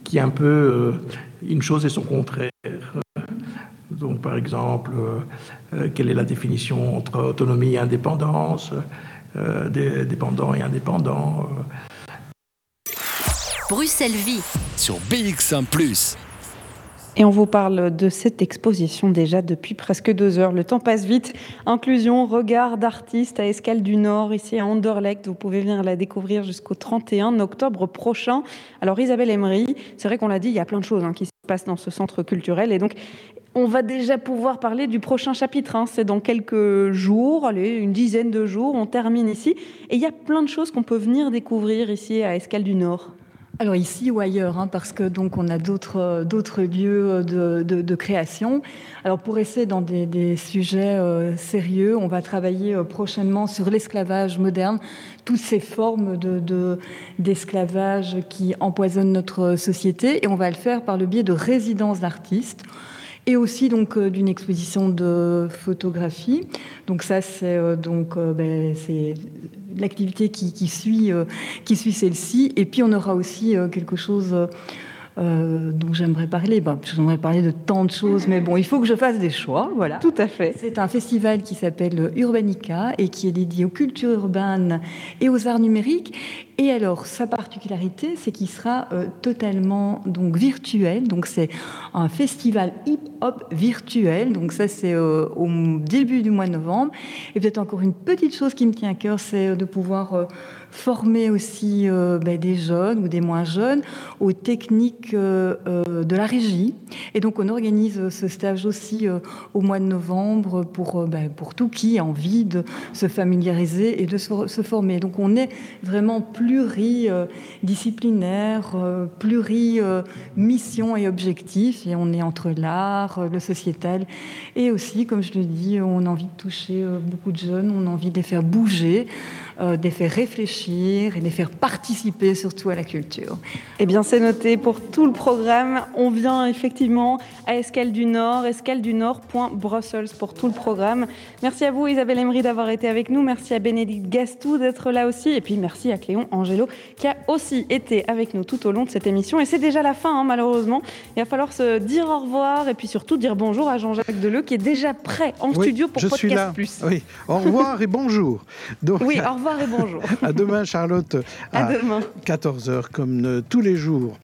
qui est un peu euh, une chose et son contraire. Donc, par exemple, euh, euh, quelle est la définition entre autonomie et indépendance, dépendant et indépendant Bruxelles Vie. Sur BX1 ⁇ et on vous parle de cette exposition déjà depuis presque deux heures. Le temps passe vite. Inclusion, regard d'artistes à Escale du Nord, ici à Anderlecht. Vous pouvez venir la découvrir jusqu'au 31 octobre prochain. Alors Isabelle Emery, c'est vrai qu'on l'a dit, il y a plein de choses hein, qui se passent dans ce centre culturel. Et donc, on va déjà pouvoir parler du prochain chapitre. Hein. C'est dans quelques jours, allez, une dizaine de jours, on termine ici. Et il y a plein de choses qu'on peut venir découvrir ici à Escale du Nord. Alors ici ou ailleurs, hein, parce que donc on a d'autres d'autres lieux de, de, création. Alors pour rester dans des, sujets euh, sérieux, on va travailler euh, prochainement sur l'esclavage moderne, toutes ces formes de d'esclavage qui empoisonnent notre société, et on va le faire par le biais de résidences d'artistes et aussi donc d'une exposition de photographie. Donc ça, c'est donc ben, c'est l'activité qui, qui, suit qui suit celle-ci. Et puis on aura aussi quelque chose euh, dont j'aimerais parler. Bah, j'aimerais parler de tant de choses, mais bon, il faut que je fasse des choix. Voilà. Tout à fait. C'est un festival qui s'appelle Urbanica et qui est dédié aux cultures urbaines et aux arts numériques. Et alors, sa particularité, c'est qu'il sera euh, totalement donc virtuel. Donc, c'est un festival hip-hop virtuel. Donc, ça, c'est euh, au début du mois de novembre. Et peut-être encore une petite chose qui me tient à cœur, c'est de pouvoir former aussi euh, ben, des jeunes ou des moins jeunes aux techniques euh, euh, de la régie. Et donc on organise ce stage aussi au mois de novembre pour, ben, pour tout qui a envie de se familiariser et de se, former. Donc on est vraiment pluridisciplinaire, pluri-mission et objectif. Et on est entre l'art, le sociétal et aussi, comme je le dis, on a envie de toucher beaucoup de jeunes, on a envie de les faire bouger. Euh, de les faire réfléchir et de les faire participer surtout à la culture. Eh bien, c'est noté pour tout le programme. On vient effectivement à Escale du Nord, escale du Nord.brussels pour tout le programme. Merci à vous, Isabelle Emery, d'avoir été avec nous. Merci à Bénédicte Gastou d'être là aussi. Et puis, merci à Cléon Angelo qui a aussi été avec nous tout au long de cette émission. Et c'est déjà la fin, hein, malheureusement. Il va falloir se dire au revoir et puis surtout dire bonjour à Jean-Jacques Deleu qui est déjà prêt en studio pour je Podcast suis là. Plus. Oui, au revoir et bonjour. Donc, oui, au revoir et bonjour. À demain, Charlotte. À, demain. 14h, comme tous les jours.